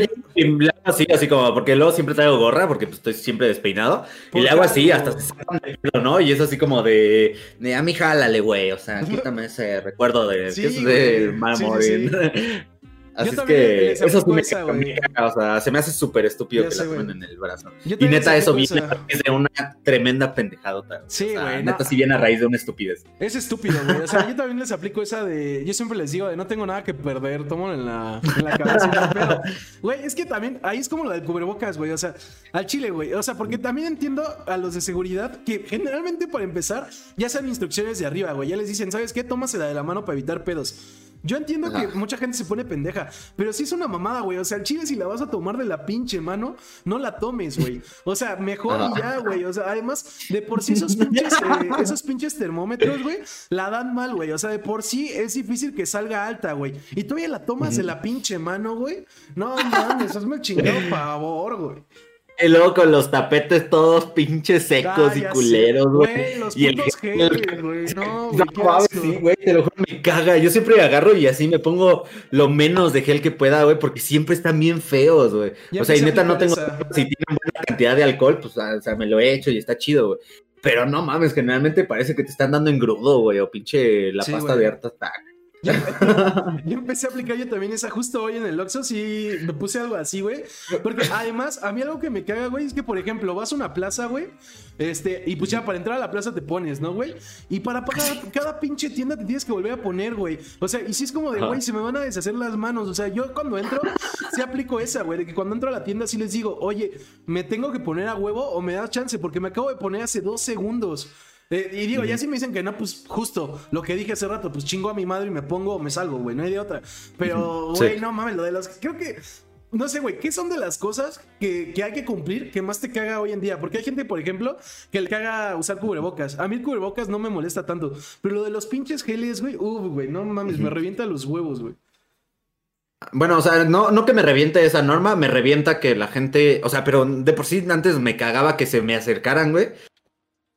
[SPEAKER 2] así, así como, porque luego siempre traigo gorra, porque pues, estoy siempre despeinado, y le hago así, hasta se sacan de pelo, ¿no? Y es así como de, de a mí jálale, güey, o sea, quítame ese recuerdo de, que es de sí, Así es que eso sí me, esa, o sea, se me hace súper estúpido que la tomen en el brazo. Y neta, eso viene de una tremenda pendejadota. Sí, güey. neta, sí viene a raíz de una estupidez.
[SPEAKER 1] Es estúpido, güey. O sea, yo también les aplico esa de. Yo siempre les digo de no tengo nada que perder, tomo en la, en la cabeza. pero, güey, es que también ahí es como lo del cubrebocas, güey. O sea, al chile, güey. O sea, porque también entiendo a los de seguridad que generalmente para empezar ya sean instrucciones de arriba, güey. Ya les dicen, ¿sabes qué? Tómasela de la mano para evitar pedos. Yo entiendo que mucha gente se pone pendeja, pero sí es una mamada, güey. O sea, el chile, si la vas a tomar de la pinche mano, no la tomes, güey. O sea, mejor ya, güey. O sea, además, de por sí esos pinches, eh, esos pinches termómetros, güey, la dan mal, güey. O sea, de por sí es difícil que salga alta, güey. Y todavía la tomas de la pinche mano, güey. No mames, hazme el chingado favor, güey.
[SPEAKER 2] Y luego con los tapetes todos pinches secos y culeros, güey.
[SPEAKER 1] Y el gel, güey. No,
[SPEAKER 2] güey. sí, güey, te lo juro, me caga. Yo siempre agarro y así me pongo lo menos de gel que pueda, güey, porque siempre están bien feos, güey. O sea, y neta no tengo. Si tienen buena cantidad de alcohol, pues, o sea, me lo he hecho y está chido, güey. Pero no mames, generalmente parece que te están dando engrudo, güey, o pinche la pasta de harta
[SPEAKER 1] Yo, empecé a aplicar yo también esa justo hoy en el Oxxo, sí, me puse algo así, güey. Porque además, a mí algo que me caga, güey, es que, por ejemplo, vas a una plaza, güey, este, y pues ya para entrar a la plaza te pones, ¿no, güey? Y para pagar cada pinche tienda te tienes que volver a poner, güey. O sea, y si es como de, güey, se me van a deshacer las manos. O sea, yo cuando entro, sí aplico esa, güey, de que cuando entro a la tienda sí les digo, oye, ¿me tengo que poner a huevo o me da chance? Porque me acabo de poner hace dos segundos. Eh, y digo, ya si me dicen que no, pues justo lo que dije hace rato, pues chingo a mi madre y me pongo, me salgo, güey, no hay de otra. Pero, güey, no mames, lo de los. Creo que. No sé, güey, ¿qué son de las cosas que, que, hay que cumplir que más te caga hoy en día? Porque hay gente, por ejemplo, que le caga usar cubrebocas. A mí el cubrebocas no me molesta tanto. Pero lo de los pinches geles, güey, uff, güey, no mames, me revienta los huevos, güey.
[SPEAKER 2] Bueno, o sea, no, no que me reviente esa norma, me revienta que la gente, o sea, pero de por sí antes me cagaba que se me acercaran, güey.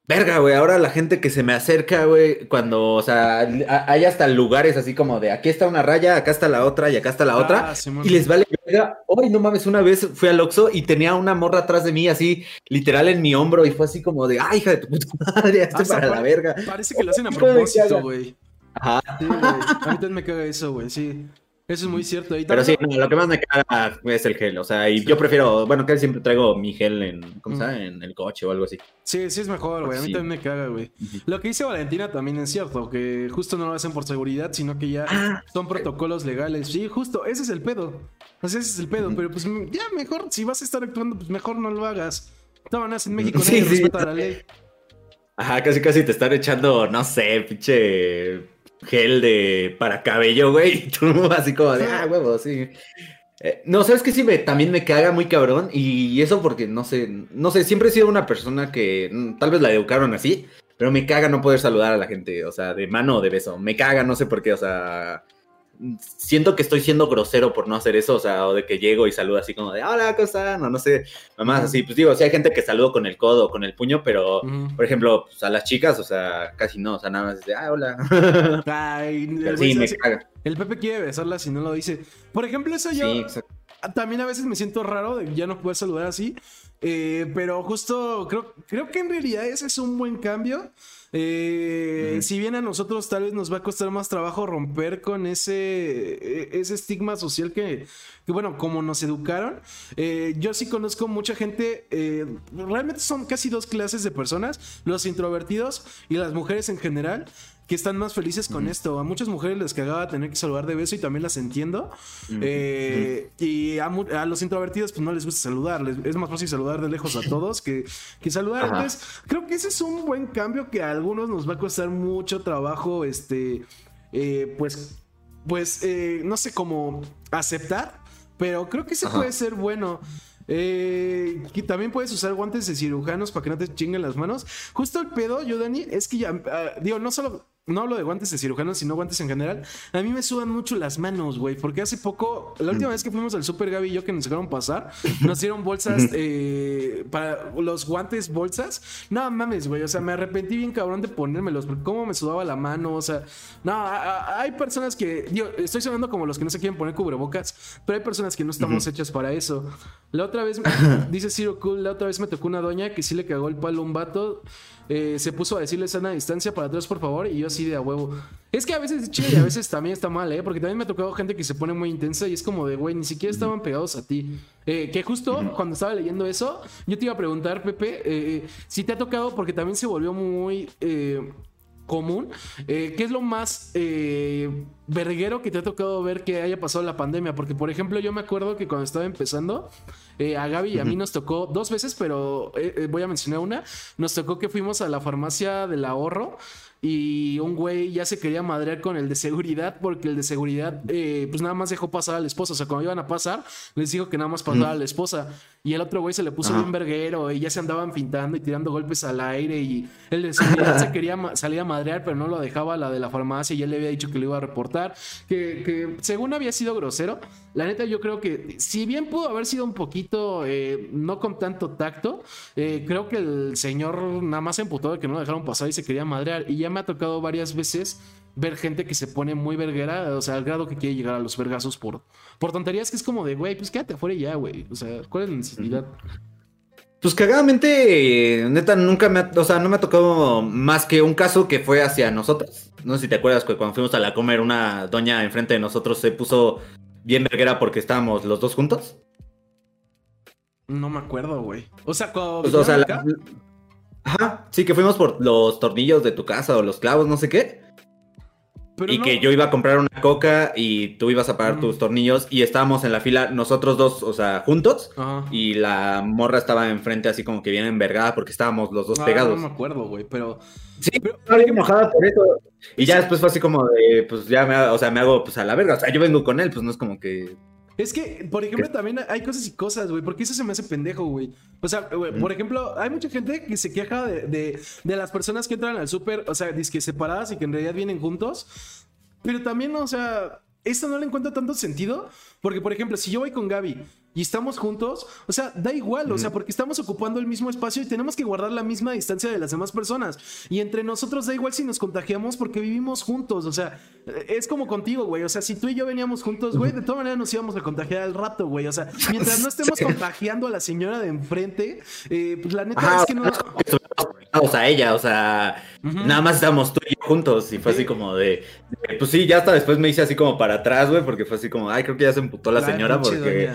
[SPEAKER 2] Verga, güey, ahora la gente que se me acerca, güey, cuando, o sea, hay hasta lugares así como de aquí está una raya, acá está la otra y acá está la ah, otra, y les vale verga. Hoy no mames, una vez fui al Oxxo y tenía una morra atrás de mí, así, literal en mi hombro, y fue así como de, ay, hija de tu puta madre, esto para la verga.
[SPEAKER 1] Parece que lo hacen a propósito, güey. Ajá. Sí, güey. A mí también me caga eso, güey, sí. Eso es muy cierto.
[SPEAKER 2] Pero sí, lo que más me caga es el gel. O sea, y yo prefiero, bueno, que siempre traigo mi gel en, ¿cómo se llama? En el coche o algo así.
[SPEAKER 1] Sí, sí es mejor, güey. A mí también me caga, güey. Lo que dice Valentina también es cierto, que justo no lo hacen por seguridad, sino que ya ah. son protocolos legales. Sí, justo, ese es el pedo. O sea, ese es el pedo. Pero pues ya mejor, si vas a estar actuando, pues mejor no lo hagas. Estaban en México, sí, sí. respeta la ley.
[SPEAKER 2] Ajá, casi casi te están echando, no sé, pinche gel de para cabello, güey. Y tú así como de, ah, huevo, sí. Eh, no, sabes que sí, me, también me caga muy cabrón. Y eso porque, no sé, no sé, siempre he sido una persona que mm, tal vez la educaron así, pero me caga no poder saludar a la gente, o sea, de mano o de beso. Me caga, no sé por qué, o sea, siento que estoy siendo grosero por no hacer eso, o sea, o de que llego y saludo así como de, hola, ¿cómo están? O no sé, mamás así, pues digo, sí hay gente que saludo con el codo o con el puño, pero, por ejemplo, pues, a las chicas, o sea, casi no, o sea, nada más de, ah, hola.
[SPEAKER 1] Ay, el, sí, me caga. el Pepe quiere besarla si no lo dice. Por ejemplo, eso yo... Sí, también a veces me siento raro de ya no poder saludar así. Eh, pero justo creo, creo que en realidad ese es un buen cambio. Eh, si bien a nosotros tal vez nos va a costar más trabajo romper con ese, e, ese estigma social que, bueno, como nos educaron, eh, yo sí conozco mucha gente, realmente son casi dos clases de personas, los introvertidos y las mujeres en general, que están más felices con esto. A muchas mujeres les cagaba tener que saludar de beso y también las entiendo. Eh, y a, los introvertidos pues no les gusta saludar. es más fácil saludar de lejos a todos que, que saludar. Entonces, creo que ese es un buen cambio que a algunos nos va a costar mucho trabajo, este, eh, pues, pues, eh, no sé cómo aceptar, pero creo que se puede ser bueno. Eh, también puedes usar guantes de cirujanos para que no te chinguen las manos. Justo el pedo, yo, Dani, es que ya, ah, digo, no solo no hablo de guantes de cirujano, sino guantes en general. A mí me sudan mucho las manos, güey. Porque hace poco, la última vez que fuimos al Super Gaby y yo que nos dejaron pasar, nos dieron bolsas eh, para los guantes, bolsas. No mames, güey. O sea, me arrepentí bien cabrón de ponérmelos. Porque cómo me sudaba la mano. O sea, no, hay personas que. Yo estoy sonando como los que no se quieren poner cubrebocas. Pero hay personas que no estamos hechas para eso. La otra vez, dice Ciro Cool, la otra vez me tocó una doña que sí le cagó el palo a un vato. Eh, se puso a decirle sana distancia para atrás, por favor, y yo así de a huevo. Es que a veces es chido y a veces también está mal, ¿eh? Porque también me ha tocado gente que se pone muy intensa y es como de, güey, ni siquiera estaban pegados a ti. Eh, que justo cuando estaba leyendo eso, yo te iba a preguntar, Pepe, eh, si te ha tocado, porque también se volvió muy común. ¿Qué es lo más verguero que te ha tocado ver que haya pasado la pandemia? Porque, por ejemplo, yo me acuerdo que cuando estaba empezando, eh, a Gaby y a mí nos tocó dos veces, pero eh, eh, voy a mencionar una. Nos tocó que fuimos a la farmacia del ahorro y un güey ya se quería madrear con el de seguridad porque el de seguridad pues nada más dejó pasar a la esposa. O sea, cuando iban a pasar, les dijo que nada más pasara a la esposa. Y el otro güey se le puso un verguero y ya se andaban pintando y tirando golpes al aire y el de seguridad se quería salir a madrear, pero no lo dejaba la de la farmacia y él le había dicho que lo iba a reportar. Que, que según había sido grosero, la neta yo creo que si bien pudo haber sido un poquito eh, no con tanto tacto. Eh, creo que el señor nada más se emputó de que no lo dejaron pasar y se quería madrear. Y ya me ha tocado varias veces ver gente que se pone muy verguera, o sea, al grado que quiere llegar a los vergazos por, por tonterías que es como de, güey, pues quédate afuera ya, güey. O sea, ¿cuál es la necesidad?
[SPEAKER 2] Pues cagadamente, neta, nunca me ha, o sea, no me ha tocado más que un caso que fue hacia nosotros. No sé si te acuerdas que cuando fuimos a la comer, una doña enfrente de nosotros se puso bien verguera porque estábamos los dos juntos.
[SPEAKER 1] No me acuerdo, güey. O sea, cuando.
[SPEAKER 2] Pues, o sea, Ajá, sí, que fuimos por los tornillos de tu casa o los clavos, no sé qué. Y que yo iba a comprar una coca y tú ibas a pagar tus tornillos y estábamos en la fila nosotros dos, o sea, juntos. Y la morra estaba enfrente así como que bien envergada porque estábamos los dos ah, pegados.
[SPEAKER 1] No me acuerdo, güey, pero...
[SPEAKER 2] Sí, pero estaba bien mojada por eso. Y ya después fue así como de, pues ya me, o sea, me hago pues a la verga. O sea, yo vengo con él, pues no es como que
[SPEAKER 1] es que, por ejemplo, también hay cosas y cosas, güey, porque eso se me hace pendejo, güey. O sea, por ejemplo, hay mucha gente que se queja de, de, las personas que entran al súper, o sea, que separadas y que en realidad vienen juntos. Pero también, o sea, esto no le encuentro tanto sentido, porque, por ejemplo, si yo voy con Gaby y estamos juntos, o sea, da igual, o sea, porque estamos ocupando el mismo espacio y tenemos que guardar la misma distancia de las demás personas. Y entre nosotros da igual si nos contagiamos porque vivimos juntos, o sea, es como contigo, güey, o sea, si tú y yo veníamos juntos, güey, de todas maneras nos íbamos a contagiar al rato, güey, o sea, mientras no estemos contagiando a la señora de enfrente, eh, pues la neta es que no...
[SPEAKER 2] O sea, ella, o sea, nada más estábamos tú y yo juntos y fue así como de, pues sí, ya hasta después me hice así como para atrás, güey, porque fue así como, ay, creo que ya se emputó la señora porque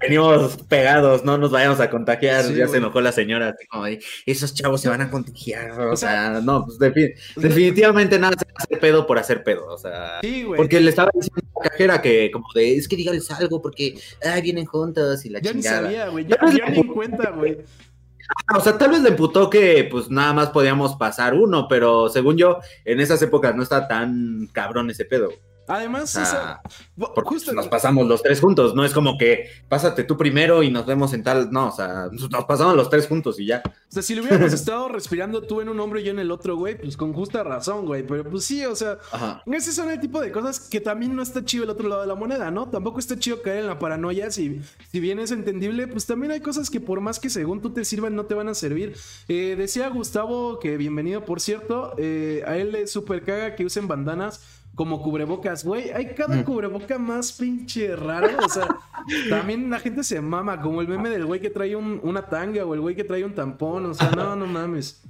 [SPEAKER 2] venimos pegados, no nos vayamos a contagiar. ya se enojó la señora, así como esos chavos se van a contagiar. O, sea, no, pues definitivamente nada se hace pedo por hacer pedo. O sea, porque le estaba diciendo a la cajera que, como de, es que dígales algo porque ay, vienen juntos y la chingada.
[SPEAKER 1] Ni sabía, güey, ya, ya ni cuenta, güey.
[SPEAKER 2] O sea, tal vez le imputó que pues nada más podíamos pasar uno, pero según yo, en esas épocas no está tan cabrón ese pedo.
[SPEAKER 1] Además,
[SPEAKER 2] O
[SPEAKER 1] esa-
[SPEAKER 2] sea,
[SPEAKER 1] justo-
[SPEAKER 2] nos pasamos los tres juntos, no es como que pásate tú primero y nos vemos en tal, no, o sea, nos pasamos los tres juntos y ya.
[SPEAKER 1] O sea, si lo hubiéramos estado respirando tú en un hombro y yo en el otro, güey, pues con justa razón, güey. Pero pues sí, o sea,
[SPEAKER 2] Ajá.
[SPEAKER 1] ese son el tipo de cosas que también no está chido el otro lado de la moneda, ¿no? Tampoco está chido caer en la paranoia. Si, si bien es entendible, pues también hay cosas que por más que según tú te sirvan, no te van a servir. Eh, decía Gustavo que bienvenido, por cierto, eh, a él le super caga que usen bandanas. Como cubrebocas, güey. Hay cada cubreboca más pinche raro. O sea, también la gente se mama. Como el meme del güey que trae un- una tanga o el güey que trae un tampón. O sea, no, no mames.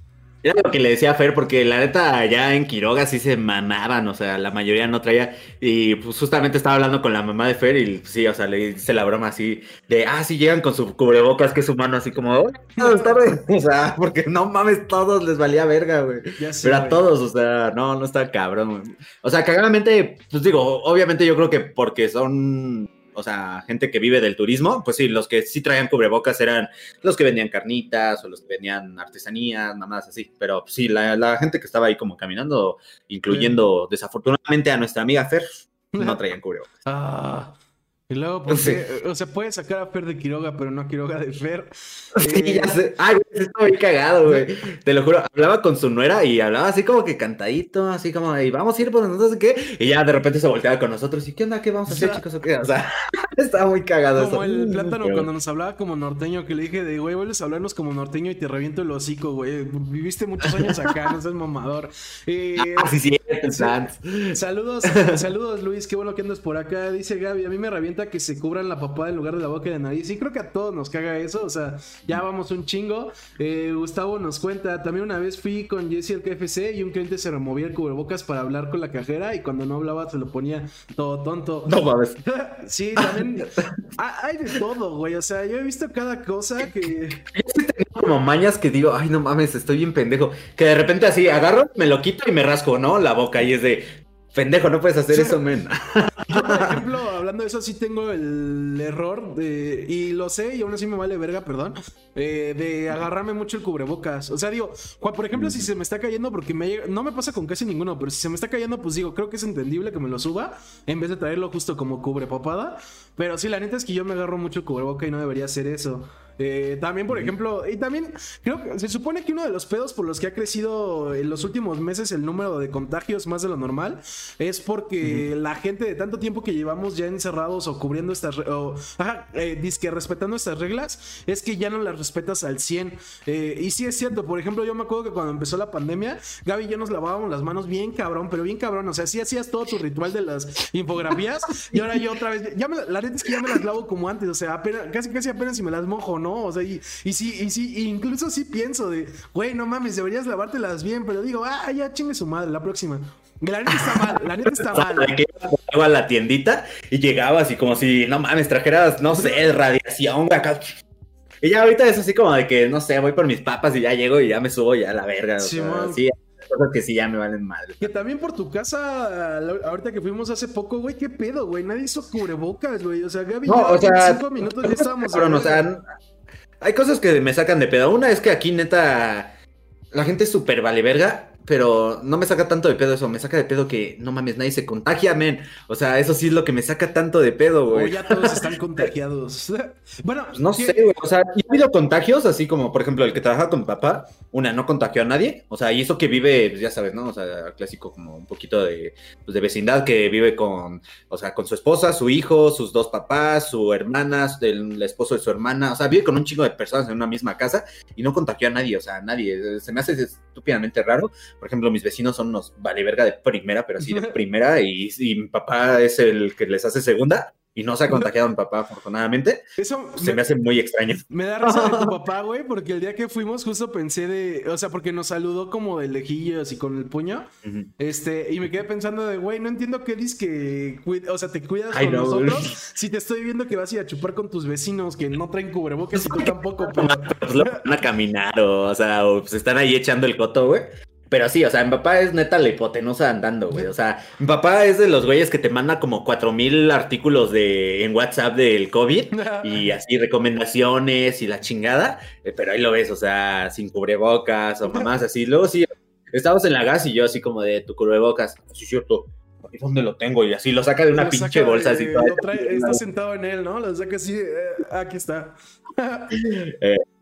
[SPEAKER 2] Era lo que le decía a Fer, porque la neta allá en Quiroga sí se mamaban, o sea, la mayoría no traía. Y pues justamente estaba hablando con la mamá de Fer y pues, sí, o sea, le hice la broma así de, ah, sí llegan con su cubrebocas, que es humano, así como, "Hola, buenas tardes". O sea, porque no mames, todos les valía verga, güey. Pero a todos, o sea, no, no está cabrón, güey. O sea, cagadamente, pues digo, obviamente yo creo que porque son, o sea, gente que vive del turismo, pues sí, los que sí traían cubrebocas eran los que vendían carnitas o los que vendían artesanías, más así. Pero pues, sí, la, la gente que estaba ahí como caminando, incluyendo desafortunadamente a nuestra amiga Fer, no traían cubrebocas.
[SPEAKER 1] Ah. Y luego, pues,
[SPEAKER 2] Sí.
[SPEAKER 1] eh, o sea, puede sacar a Fer de Quiroga, pero no a Quiroga de Fer.
[SPEAKER 2] Sí,
[SPEAKER 1] Eh,
[SPEAKER 2] ya sé. Ay, güey, estaba bien cagado, güey. Te lo juro. Hablaba con su nuera y hablaba así como que cantadito, así como, y vamos a ir por nosotros, no sé qué. Y ya de repente se volteaba con nosotros. ¿Y qué onda? ¿Qué vamos a hacer,
[SPEAKER 1] O sea,
[SPEAKER 2] chicos? ¿O qué? O sea, estaba muy cagado
[SPEAKER 1] Como
[SPEAKER 2] eso.
[SPEAKER 1] el plátano
[SPEAKER 2] Pero-
[SPEAKER 1] cuando nos hablaba como norteño, que le dije de, güey, vuelves a hablarnos como norteño y te reviento el hocico, güey. Viviste muchos años acá, no seas mamador. Eh,
[SPEAKER 2] Ah, sí, sí, el
[SPEAKER 1] Sí. Saludos, saludos Luis, qué bueno que andas por acá. Dice Gaby, a mí me revienta que se cubran la papada en lugar de la boca y la nariz. Y creo que a todos nos caga eso, o sea, ya vamos un chingo. Eh, Gustavo nos cuenta, también una vez fui con Jesse al KFC y un cliente se removía el cubrebocas para hablar con la cajera y cuando no hablaba se lo ponía todo tonto.
[SPEAKER 2] No mames.
[SPEAKER 1] Sí, también ha- hay de todo, güey. O sea, yo he visto cada cosa que...
[SPEAKER 2] Como mañas que digo, ay, no mames, estoy bien pendejo. Que de repente así agarro, me lo quito y me rasco, ¿no? La boca y es de, pendejo, no puedes hacer eso, men.
[SPEAKER 1] Yo, por ejemplo, hablando de eso, sí tengo el error de, y lo sé, y aún así me vale verga, perdón, eh, de agarrarme mucho el cubrebocas. O sea, digo, por ejemplo, si se me está cayendo, porque me llega- no me pasa con casi ninguno, pero si se me está cayendo, pues digo, creo que es entendible que me lo suba en vez de traerlo justo como cubrepapada. Pero sí, la neta es que yo me agarro mucho el cubreboca y no debería hacer eso. Eh, también, por ejemplo, y también creo que se supone que uno de los pedos por los que ha crecido en los últimos meses el número de contagios más de lo normal es porque la gente de tanto tiempo que llevamos ya encerrados o cubriendo estas, o, ajá, eh, dizque respetando estas reglas, es que ya no las respetas al 100. Eh, y sí es cierto, por ejemplo, yo me acuerdo que cuando empezó la pandemia, Gaby y yo nos lavábamos las manos bien cabrón, pero bien cabrón, o sea, sí hacías todo tu ritual de las infografías y ahora yo otra vez, ya me, la neta es que ya me las lavo como antes, o sea, apenas, casi casi apenas si me las mojo, ¿no? O sea, y, y sí, y sí, y incluso sí pienso de, güey, no mames, deberías lavártelas bien, pero digo, ah, ya chingue su madre, la próxima. La neta está mal, la neta está
[SPEAKER 2] O sea,
[SPEAKER 1] mal.
[SPEAKER 2] que iba a la tiendita y llegabas y como si, no mames, trajeras, no sé, radiación acá. Y ya ahorita es así como de que, no sé, voy por mis papas y ya llego y ya me subo ya a la verga. O sea, sí, cosas que sí ya me valen madre.
[SPEAKER 1] Que también por tu casa, ahorita que fuimos hace poco, güey, qué pedo, güey. Nadie hizo cubrebocas, güey. O sea, Gaby,
[SPEAKER 2] No,
[SPEAKER 1] yo
[SPEAKER 2] o sea,
[SPEAKER 1] cinco minutos ya estábamos.
[SPEAKER 2] Cabrón, o sea. Hay cosas que me sacan de pedo. Una es que aquí, neta, la gente es súper vale verga, pero no me saca tanto de pedo eso. Me saca de pedo que, no mames, nadie se contagia, men. O sea, eso sí es lo que me saca tanto de pedo,
[SPEAKER 1] O
[SPEAKER 2] güey.
[SPEAKER 1] ya todos están contagiados. bueno,
[SPEAKER 2] Pues no
[SPEAKER 1] ¿qué-
[SPEAKER 2] sé, güey. O sea, y ha habido contagios, así como, por ejemplo, el que trabaja con mi papá, una no contagió a nadie. O sea, y eso que vive, pues ya sabes, ¿no? O sea, clásico como un poquito de, pues, de vecindad que vive con, o sea, con su esposa, su hijo, sus dos papás, su hermana, el esposo de su hermana. O sea, vive con un chingo de personas en una misma casa y no contagió a nadie. O sea, a nadie. Se me hace estúpidamente raro. Por ejemplo, mis vecinos son unos vale verga de primera, pero sí de primera. Y, y mi papá es el que les hace segunda. Y no se ha contagiado a mi papá, afortunadamente.
[SPEAKER 1] Eso
[SPEAKER 2] Se me hace muy extraño.
[SPEAKER 1] Me da risa de tu papá, güey, porque el día que fuimos justo pensé de, o sea, porque nos saludó como de lejillos y con el puño, este, y me quedé pensando de, güey, no entiendo qué dices que, o sea, te cuidas con
[SPEAKER 2] no, güey.
[SPEAKER 1] nosotros, si te estoy viendo que vas a ir a chupar con tus vecinos que no traen cubrebocas y tú tampoco, pero...
[SPEAKER 2] Pues lo van a caminar o, o sea, o pues están ahí echando el coto, güey. Pero sí, o sea, mi papá es neta la hipotenusa andando, güey. O sea, mi papá es de los güeyes que te manda como cuatro mil artículos de, en WhatsApp del COVID y así recomendaciones y la chingada. eh, Pero ahí lo ves, o sea, sin cubrebocas o mamás así. Luego sí, estábamos en la gas y yo así como de tu cubrebocas. Sí, cierto. ¿y dónde lo tengo? Y así lo saca de una
[SPEAKER 1] Lo
[SPEAKER 2] pinche
[SPEAKER 1] saca
[SPEAKER 2] bolsa.
[SPEAKER 1] de-
[SPEAKER 2] así,
[SPEAKER 1] lo trae- está sentado en él, ¿no? Lo saca así, eh, aquí está.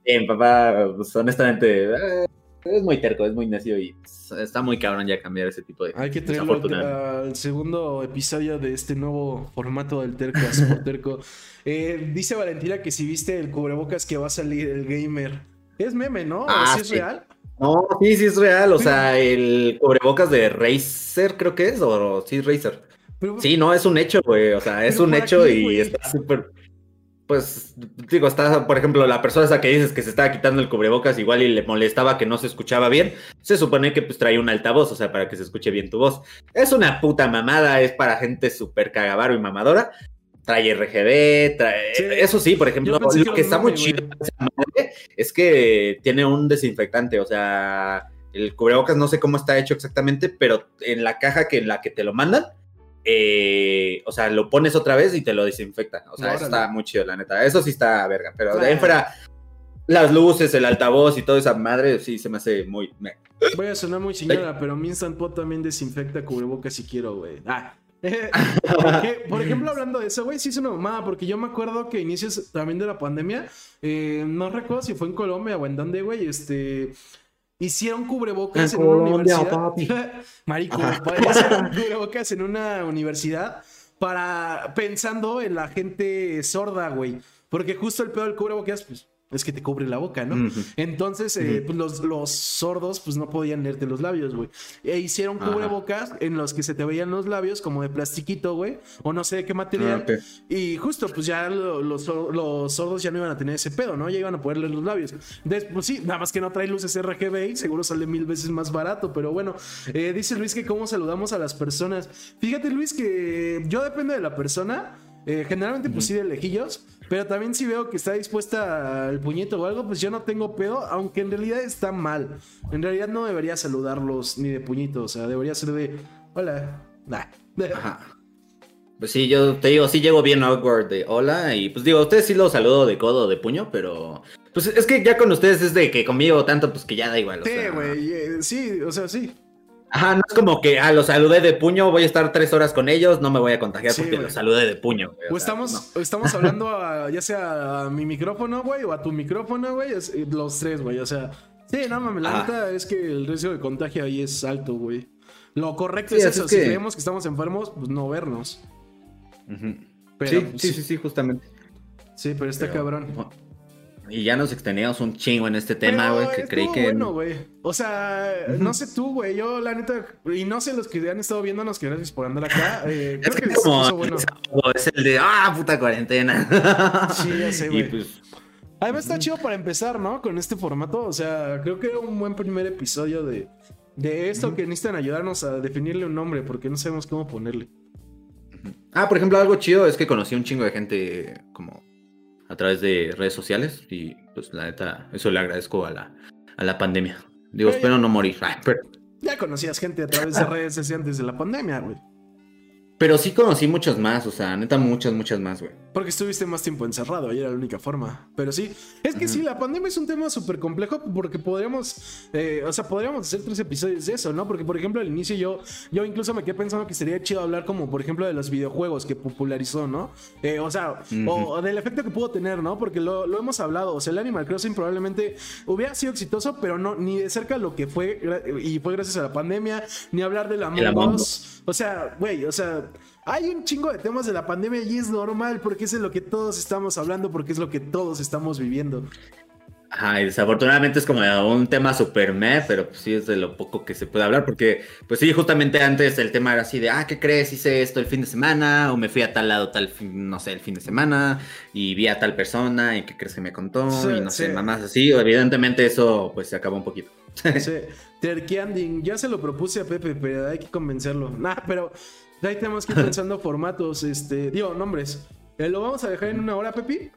[SPEAKER 2] Bien, papá, pues honestamente, eh, es muy terco, es muy necio y está muy cabrón ya cambiar ese tipo de
[SPEAKER 1] Hay que traerlo al segundo episodio de este nuevo formato del Tercas por Terco. Eh, dice Valentina que si viste el cubrebocas que va a salir el gamer. Es meme, ¿no?
[SPEAKER 2] Ah,
[SPEAKER 1] ¿Sí es
[SPEAKER 2] sí.
[SPEAKER 1] real?
[SPEAKER 2] No, sí, sí es real, o sea, el cubrebocas de Razer creo que es, o sí, Razer.
[SPEAKER 1] Pero-
[SPEAKER 2] Sí, no, es un hecho, güey, o sea, es
[SPEAKER 1] ¿Pero
[SPEAKER 2] un hecho
[SPEAKER 1] qué,
[SPEAKER 2] y está súper... Pues, digo, está, por ejemplo, la persona esa que dices que se estaba quitando el cubrebocas igual y le molestaba que no se escuchaba bien, se supone que pues trae un altavoz, o sea, para que se escuche bien tu voz. Es una puta mamada, es para gente súper cagavaro y mamadora. Trae RGB, trae...
[SPEAKER 1] Sí.
[SPEAKER 2] Eso sí, por ejemplo,
[SPEAKER 1] que
[SPEAKER 2] lo que está muy chido madre es que tiene un desinfectante, o sea, el cubrebocas no sé cómo está hecho exactamente, pero en la caja que en la que te lo mandan, eh, o sea, lo pones otra vez y te lo desinfecta. O sea, eso está muy chido, la neta. Eso sí está verga. Pero de ahí
[SPEAKER 1] Ah.
[SPEAKER 2] fuera, las luces, el altavoz y toda esa madre, sí se me hace muy. me-
[SPEAKER 1] Voy a sonar muy señora, pero mi Instant Pot también desinfecta cubrebocas si quiero, güey. Ah. Por ejemplo, hablando de eso, güey, sí es una mamada, porque yo me acuerdo que inicios también de la pandemia, eh, no recuerdo si fue en Colombia o en dónde, güey, este, hicieron cubrebocas en,
[SPEAKER 2] En
[SPEAKER 1] una
[SPEAKER 2] Colombia,
[SPEAKER 1] universidad. Marico, cubrebocas en una universidad para, pensando en la gente sorda, güey, porque justo el pedo del cubrebocas, pues, es que te cubre la boca, ¿no? Entonces, eh, pues los, los sordos, pues no podían leerte los labios, güey. E hicieron
[SPEAKER 2] Ajá.
[SPEAKER 1] cubrebocas en los que se te veían los labios como de plastiquito, güey, o no sé de qué material.
[SPEAKER 2] Ah.
[SPEAKER 1] Y justo, pues ya lo- los, los sordos ya no iban a tener ese pedo, ¿no? Ya iban a poder leer los labios. Entonces, pues sí, nada más que no trae luces RGB y seguro sale mil veces más barato, pero bueno. Eh, dice Luis que cómo saludamos a las personas. Fíjate, Luis, que yo depende de la persona. eh, generalmente, pues sí, de lejillos. Pero también si veo que está dispuesta al puñito o algo, pues yo no tengo pedo, aunque en realidad está mal. En realidad no debería saludarlos ni de puñito, o sea, debería ser de hola. Nah.
[SPEAKER 2] Ajá. Pues sí, yo te digo, sí llego bien awkward de hola y pues digo, a ustedes sí los saludo de codo o de puño, pero pues es que ya con ustedes es de que conmigo tanto, pues que ya da igual.
[SPEAKER 1] Sí, güey, eh, sí, o sea, sí.
[SPEAKER 2] Ajá, no es como que, ah, los saludé de puño, voy a estar tres horas con ellos, no me voy a contagiar
[SPEAKER 1] Sí,
[SPEAKER 2] porque los saludé de puño. güey,
[SPEAKER 1] O
[SPEAKER 2] o sea,
[SPEAKER 1] estamos,
[SPEAKER 2] no.
[SPEAKER 1] estamos hablando a, ya sea a mi micrófono, güey, o a tu micrófono, güey, es- eh, los tres, güey, o sea, sí, no mames, la neta es que el riesgo de contagio ahí es alto, güey. Lo correcto
[SPEAKER 2] Sí,
[SPEAKER 1] es eso,
[SPEAKER 2] es
[SPEAKER 1] si creemos que estamos enfermos, pues no vernos. Pero,
[SPEAKER 2] sí,
[SPEAKER 1] pues,
[SPEAKER 2] sí, sí, sí, justamente.
[SPEAKER 1] Sí, pero está
[SPEAKER 2] Pero-
[SPEAKER 1] cabrón.
[SPEAKER 2] Y ya nos extendíamos un chingo en este tema, güey, que creí que...
[SPEAKER 1] bueno, güey. O sea, no sé tú, güey. Yo, la neta, y no sé los que han estado viéndonos, que gracias por andar acá. eh,
[SPEAKER 2] Es
[SPEAKER 1] creo
[SPEAKER 2] que
[SPEAKER 1] que
[SPEAKER 2] como
[SPEAKER 1] bueno.
[SPEAKER 2] es el de, ah, puta cuarentena.
[SPEAKER 1] Sí, ya sé, güey.
[SPEAKER 2] pues,
[SPEAKER 1] Además está chido para empezar, ¿no? Con este formato. O sea, creo que era un buen primer episodio de, de esto que necesitan ayudarnos a definirle un nombre, porque no sabemos cómo ponerle.
[SPEAKER 2] Ah, por ejemplo, algo chido es que conocí un chingo de gente como a través de redes sociales y pues la neta, eso le agradezco a la, a la pandemia. Digo,
[SPEAKER 1] Pero-
[SPEAKER 2] espero no morir. Ay, pero,
[SPEAKER 1] Ya conocías gente a través de redes desde antes de la pandemia, güey.
[SPEAKER 2] Pero sí conocí muchos más, o sea, neta, muchas, muchas más, güey.
[SPEAKER 1] Porque estuviste más tiempo encerrado, y era la única forma. Pero sí, es que sí, la pandemia es un tema súper complejo porque podríamos, eh, o sea, podríamos hacer tres episodios de eso, ¿no? Porque, por ejemplo, al inicio yo, yo incluso me quedé pensando que sería chido hablar como, por ejemplo, de los videojuegos que popularizó, ¿no? Eh, o sea, o, o del efecto que pudo tener, ¿no? Porque lo, lo hemos hablado, o sea, el Animal Crossing probablemente hubiera sido exitoso, pero no, ni de cerca lo que fue, y fue gracias a la pandemia, ni hablar de la Us. O sea, güey, o sea, hay un chingo de temas de la pandemia y es normal porque es de lo que todos estamos hablando, porque es lo que todos estamos viviendo.
[SPEAKER 2] Ajá, y desafortunadamente es como un tema super meh, pero pues sí es de lo poco que se puede hablar, porque pues sí, justamente antes el tema era así de, ah, ¿qué crees? Hice esto el fin de semana, o me fui a tal lado, tal, fin- no sé, el fin de semana, y vi a tal persona, y qué crees que me contó,
[SPEAKER 1] Sí,
[SPEAKER 2] y no sé,
[SPEAKER 1] sí.
[SPEAKER 2] mamás así, evidentemente eso pues se acabó un poquito.
[SPEAKER 1] Sí, Terquianding, ya se lo propuse a Pepe, pero hay que convencerlo. Nah, pero ahí tenemos que ir pensando formatos, este, digo, nombres. Eh, ¿Lo vamos a dejar en una hora, Pepi?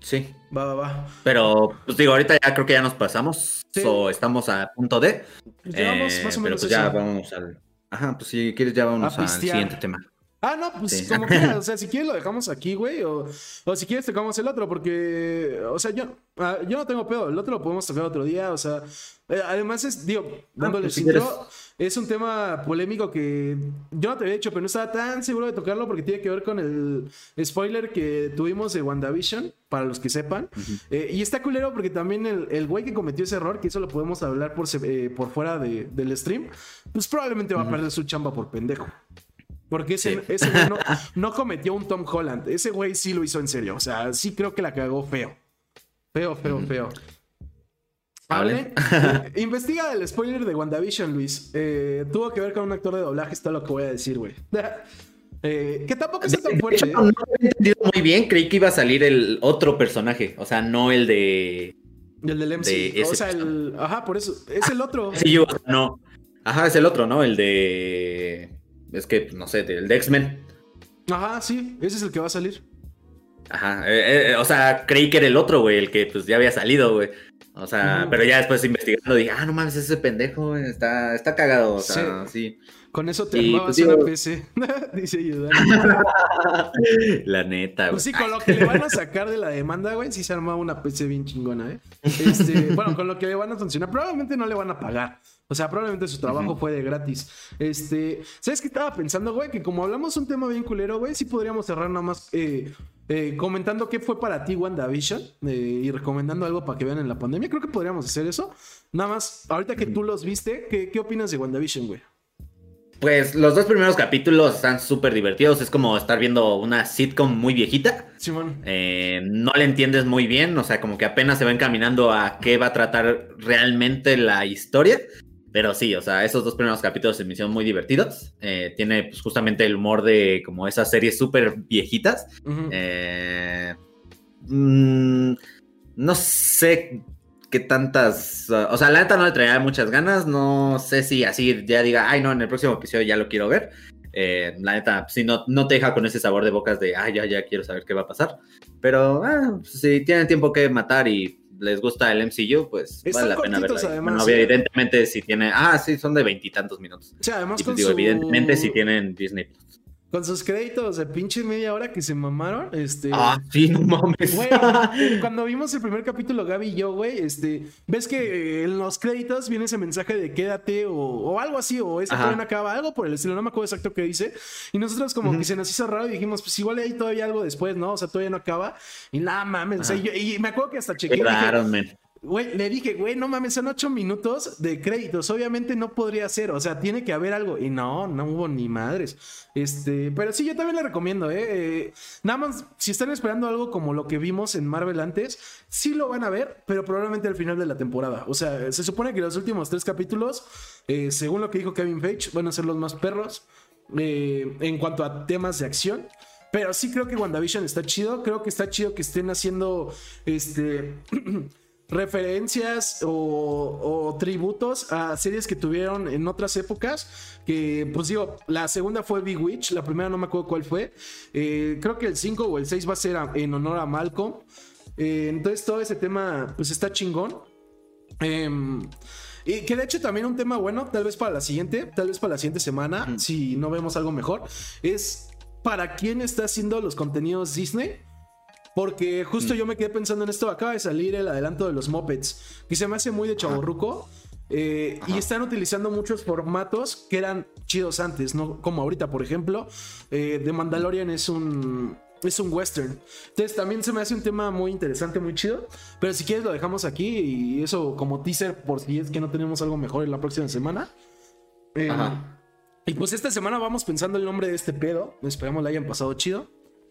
[SPEAKER 2] Sí,
[SPEAKER 1] Va, va, va.
[SPEAKER 2] pero pues digo, ahorita ya creo que ya nos pasamos,
[SPEAKER 1] Sí.
[SPEAKER 2] o estamos a punto de,
[SPEAKER 1] Pues llevamos
[SPEAKER 2] eh,
[SPEAKER 1] más o
[SPEAKER 2] pero
[SPEAKER 1] menos
[SPEAKER 2] pues ya
[SPEAKER 1] eso.
[SPEAKER 2] vamos al... Ajá, pues si quieres ya vamos al siguiente tema.
[SPEAKER 1] Ah, no, pues
[SPEAKER 2] Sí.
[SPEAKER 1] como quieras. O sea, si quieres lo dejamos aquí, güey. O, o si quieres tocamos el otro, porque, o sea, yo, ah, yo no tengo pedo. El otro lo podemos tocar otro día. O sea, eh, además es, digo, dándoles
[SPEAKER 2] pues si
[SPEAKER 1] intro.
[SPEAKER 2] quieres.
[SPEAKER 1] Es un tema polémico que yo no te había dicho, pero no estaba tan seguro de tocarlo porque tiene que ver con el spoiler que tuvimos de WandaVision, para los que sepan. Eh, y está culero porque también el, güey que cometió ese error, que eso lo podemos hablar por, eh, por fuera del stream, pues probablemente va a perder su chamba por pendejo. Porque ese, ese güey no, no, cometió un Tom Holland. Ese güey sí lo hizo en serio. O sea, sí creo que la cagó feo. Feo, feo, feo. Hable. investiga el spoiler de WandaVision, Luis. Eh, tuvo que ver con un actor de doblaje, está lo que voy a decir, güey. Eh, que tampoco es tan fuerte.
[SPEAKER 2] no, lo he entendido muy bien, creí que iba a salir el otro personaje, o sea, no el de.
[SPEAKER 1] El del MC. o sea, el. Ajá, por eso. Es el otro.
[SPEAKER 2] Sí, yo, no. Ajá, es el otro, ¿no? El de. Es que, no sé, el de X-Men.
[SPEAKER 1] Ajá, sí, ese es el que va a salir.
[SPEAKER 2] Ajá, eh, o sea, creí que era el otro, güey, el que pues ya había salido, güey. O sea, pero ya después investigando dije, ah, no mames, ese pendejo está, está cagado. O sea, sí.
[SPEAKER 1] Con eso te armabas pues, una PC. Dice ayudar.
[SPEAKER 2] La neta,
[SPEAKER 1] güey. Pues sí, con lo que le van a sacar de la demanda, güey, sí se armaba una PC bien chingona, ¿eh? Este, bueno, con lo que le van a funcionar, probablemente no le van a pagar. O sea, probablemente su trabajo fue de gratis. Este, ¿sabes qué estaba pensando, güey? Que como hablamos un tema bien culero, güey, sí podríamos cerrar nada más eh, eh, comentando qué fue para ti WandaVision eh, y recomendando algo para que vean en la pandemia. Creo que podríamos hacer eso. Nada más, ahorita que tú los viste, ¿qué, qué opinas de WandaVision, güey?
[SPEAKER 2] Pues los dos primeros capítulos están súper divertidos. Es como estar viendo una sitcom muy viejita.
[SPEAKER 1] Simón.
[SPEAKER 2] Eh, no le entiendes muy bien, o sea, como que apenas se va encaminando a qué va a tratar realmente la historia. Pero sí, o sea, esos dos primeros capítulos se me hicieron muy divertidos. Eh, tiene pues, justamente el humor de como esas series súper viejitas. Eh, mm, no sé qué tantas. o sea, la neta no le traía muchas ganas. No sé si así ya diga, ay, no, en el próximo episodio ya lo quiero ver. Eh, la neta, si no, no te deja con ese sabor de bocas de, ay, ya, ya quiero saber qué va a pasar. Pero ah, si tienen tiempo que matar y les gusta el MCU, pues vale la pena verlo. Además, ¿eh? evidentemente, si tiene. Ah, sí, son de veintitantos minutos.
[SPEAKER 1] Sí, además,
[SPEAKER 2] pues, digo, evidentemente, si tienen Disney
[SPEAKER 1] con sus créditos de pinche media hora que se mamaron, este...
[SPEAKER 2] Ah, sí, no mames.
[SPEAKER 1] Güey, cuando vimos el primer capítulo, Gaby y yo, güey, este... Ves que en los créditos viene ese mensaje de quédate o, algo así, o todavía no acaba, algo por el estilo, no me acuerdo exacto qué dice. Y nosotros como que se nos hizo raro y dijimos, pues igual hay todavía algo después, ¿no? O sea, todavía no acaba. Y nada mames, o sea, y me acuerdo que hasta.
[SPEAKER 2] Claro, dije,
[SPEAKER 1] Güey, le dije, güey, no mames, son ocho minutos de créditos. Obviamente no podría ser, o sea, tiene que haber algo. Y no, no hubo ni madres. Este, pero sí, yo también le recomiendo, ¿eh? ¿eh? Nada más, si están esperando algo como lo que vimos en Marvel antes, sí lo van a ver, pero probablemente al final de la temporada. O sea, se supone que los últimos tres capítulos, eh, según lo que dijo Kevin Feige, van a ser los más perros eh, en cuanto a temas de acción. Pero sí creo que WandaVision está chido. Creo que está chido que estén haciendo este. referencias o, tributos a series que tuvieron en otras épocas. Que, pues digo, la segunda fue Big Witch, la primera no me acuerdo cuál fue. Eh, creo que el 5 o el 6 va a ser en honor a Malcolm. Eh, entonces, todo ese tema, pues está chingón. Em, y que de hecho también un tema bueno, tal vez para la siguiente, tal vez para la siguiente semana, si no vemos algo mejor, es para quién está haciendo los contenidos Disney. Porque justo mm. yo me quedé pensando en esto. Acaba de salir el adelanto de los Muppets, que se me hace muy de chaborruco. Eh, y están utilizando muchos formatos que eran chidos antes, ¿no? Como ahorita, por ejemplo, eh, The Mandalorian es un, es un western. Entonces también se me hace un tema muy interesante, muy chido. Pero si quieres lo dejamos aquí y eso como teaser por si es que no tenemos algo mejor en la próxima semana. Eh, y pues esta semana vamos pensando el nombre de este pedo. Esperamos le hayan pasado chido.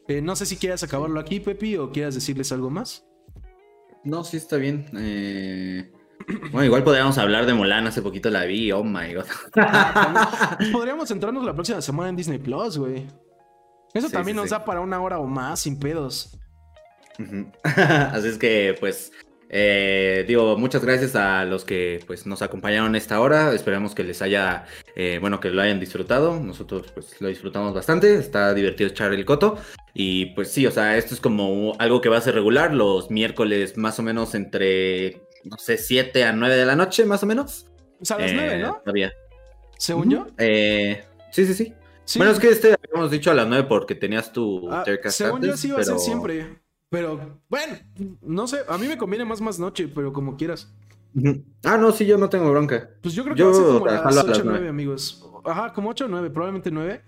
[SPEAKER 1] Eh, no sé si quieras acabarlo aquí, Pepi, o quieras decirles algo más.
[SPEAKER 2] No, sí está bien. Eh, bueno, igual podríamos hablar de Mulan, hace poquito la vi, oh my god.
[SPEAKER 1] Podríamos centrarnos la próxima semana en Disney Plus, güey. Eso también nos da para una hora o más, sin pedos.
[SPEAKER 2] Así es que, pues, eh, digo, muchas gracias a los que pues, nos acompañaron esta hora. Esperamos que les haya, eh, bueno, que lo hayan disfrutado. Nosotros pues lo disfrutamos bastante. Está divertido echar el coto. Y pues sí, o sea, esto es como algo que va a ser regular los miércoles más o menos entre, no sé, 7 a 9 de la noche, más o menos.
[SPEAKER 1] O sea, a las 9, eh, ¿no?
[SPEAKER 2] Todavía.
[SPEAKER 1] ¿Según yo?
[SPEAKER 2] sí, sí, sí, Bueno, es que este habíamos dicho a las 9 porque tenías tu
[SPEAKER 1] ah, Según yo sí iba a ser siempre. Pero bueno, no sé, a mí me conviene más más noche, pero como quieras.
[SPEAKER 2] Ah, no, sí, yo no tengo bronca.
[SPEAKER 1] Pues yo creo que va a ser como las 8 o 9, amigos. Ajá, como 8 o 9, probablemente 9.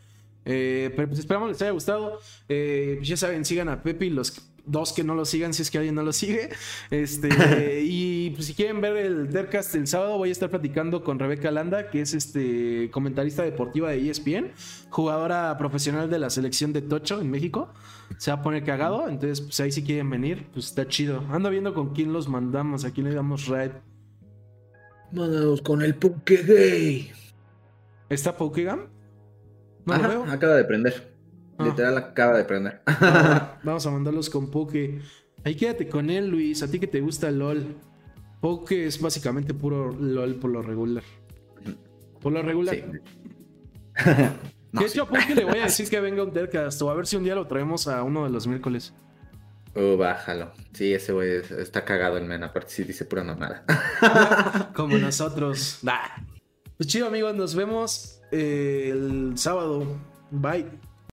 [SPEAKER 1] Eh, pero pues esperamos les haya gustado. Eh, ya saben, sigan a Pepe y los dos que no lo sigan, si es que alguien no lo sigue. Este, y pues, si quieren ver el Dercast el sábado, voy a estar platicando con Rebeca Landa, que es este comentarista deportiva de ESPN, jugadora profesional de la selección de Tocho en México. Se va a poner cagado, entonces pues ahí si quieren venir, pues está chido. Ando viendo con quién los mandamos, a quién le damos raid.
[SPEAKER 2] Mandados con el Pokegay.
[SPEAKER 1] ¿Está Pokegam?
[SPEAKER 2] No lo veo. Acaba de prender. Ah. Literal acaba de prender.
[SPEAKER 1] Vamos a mandarlos con Poke. Ahí quédate con él, Luis. A ti que te gusta LOL. Poke es básicamente puro LOL por lo regular. Por lo regular. Sí. de hecho, a Poke le voy a decir que venga un Deadcast o a ver si un día lo traemos a uno de los miércoles.
[SPEAKER 2] Uh, bájalo. Sí, ese güey está cagado el men. Aparte, sí dice pura mamada.
[SPEAKER 1] Como nosotros. Pues chido, amigos. Nos vemos el sábado. Bye.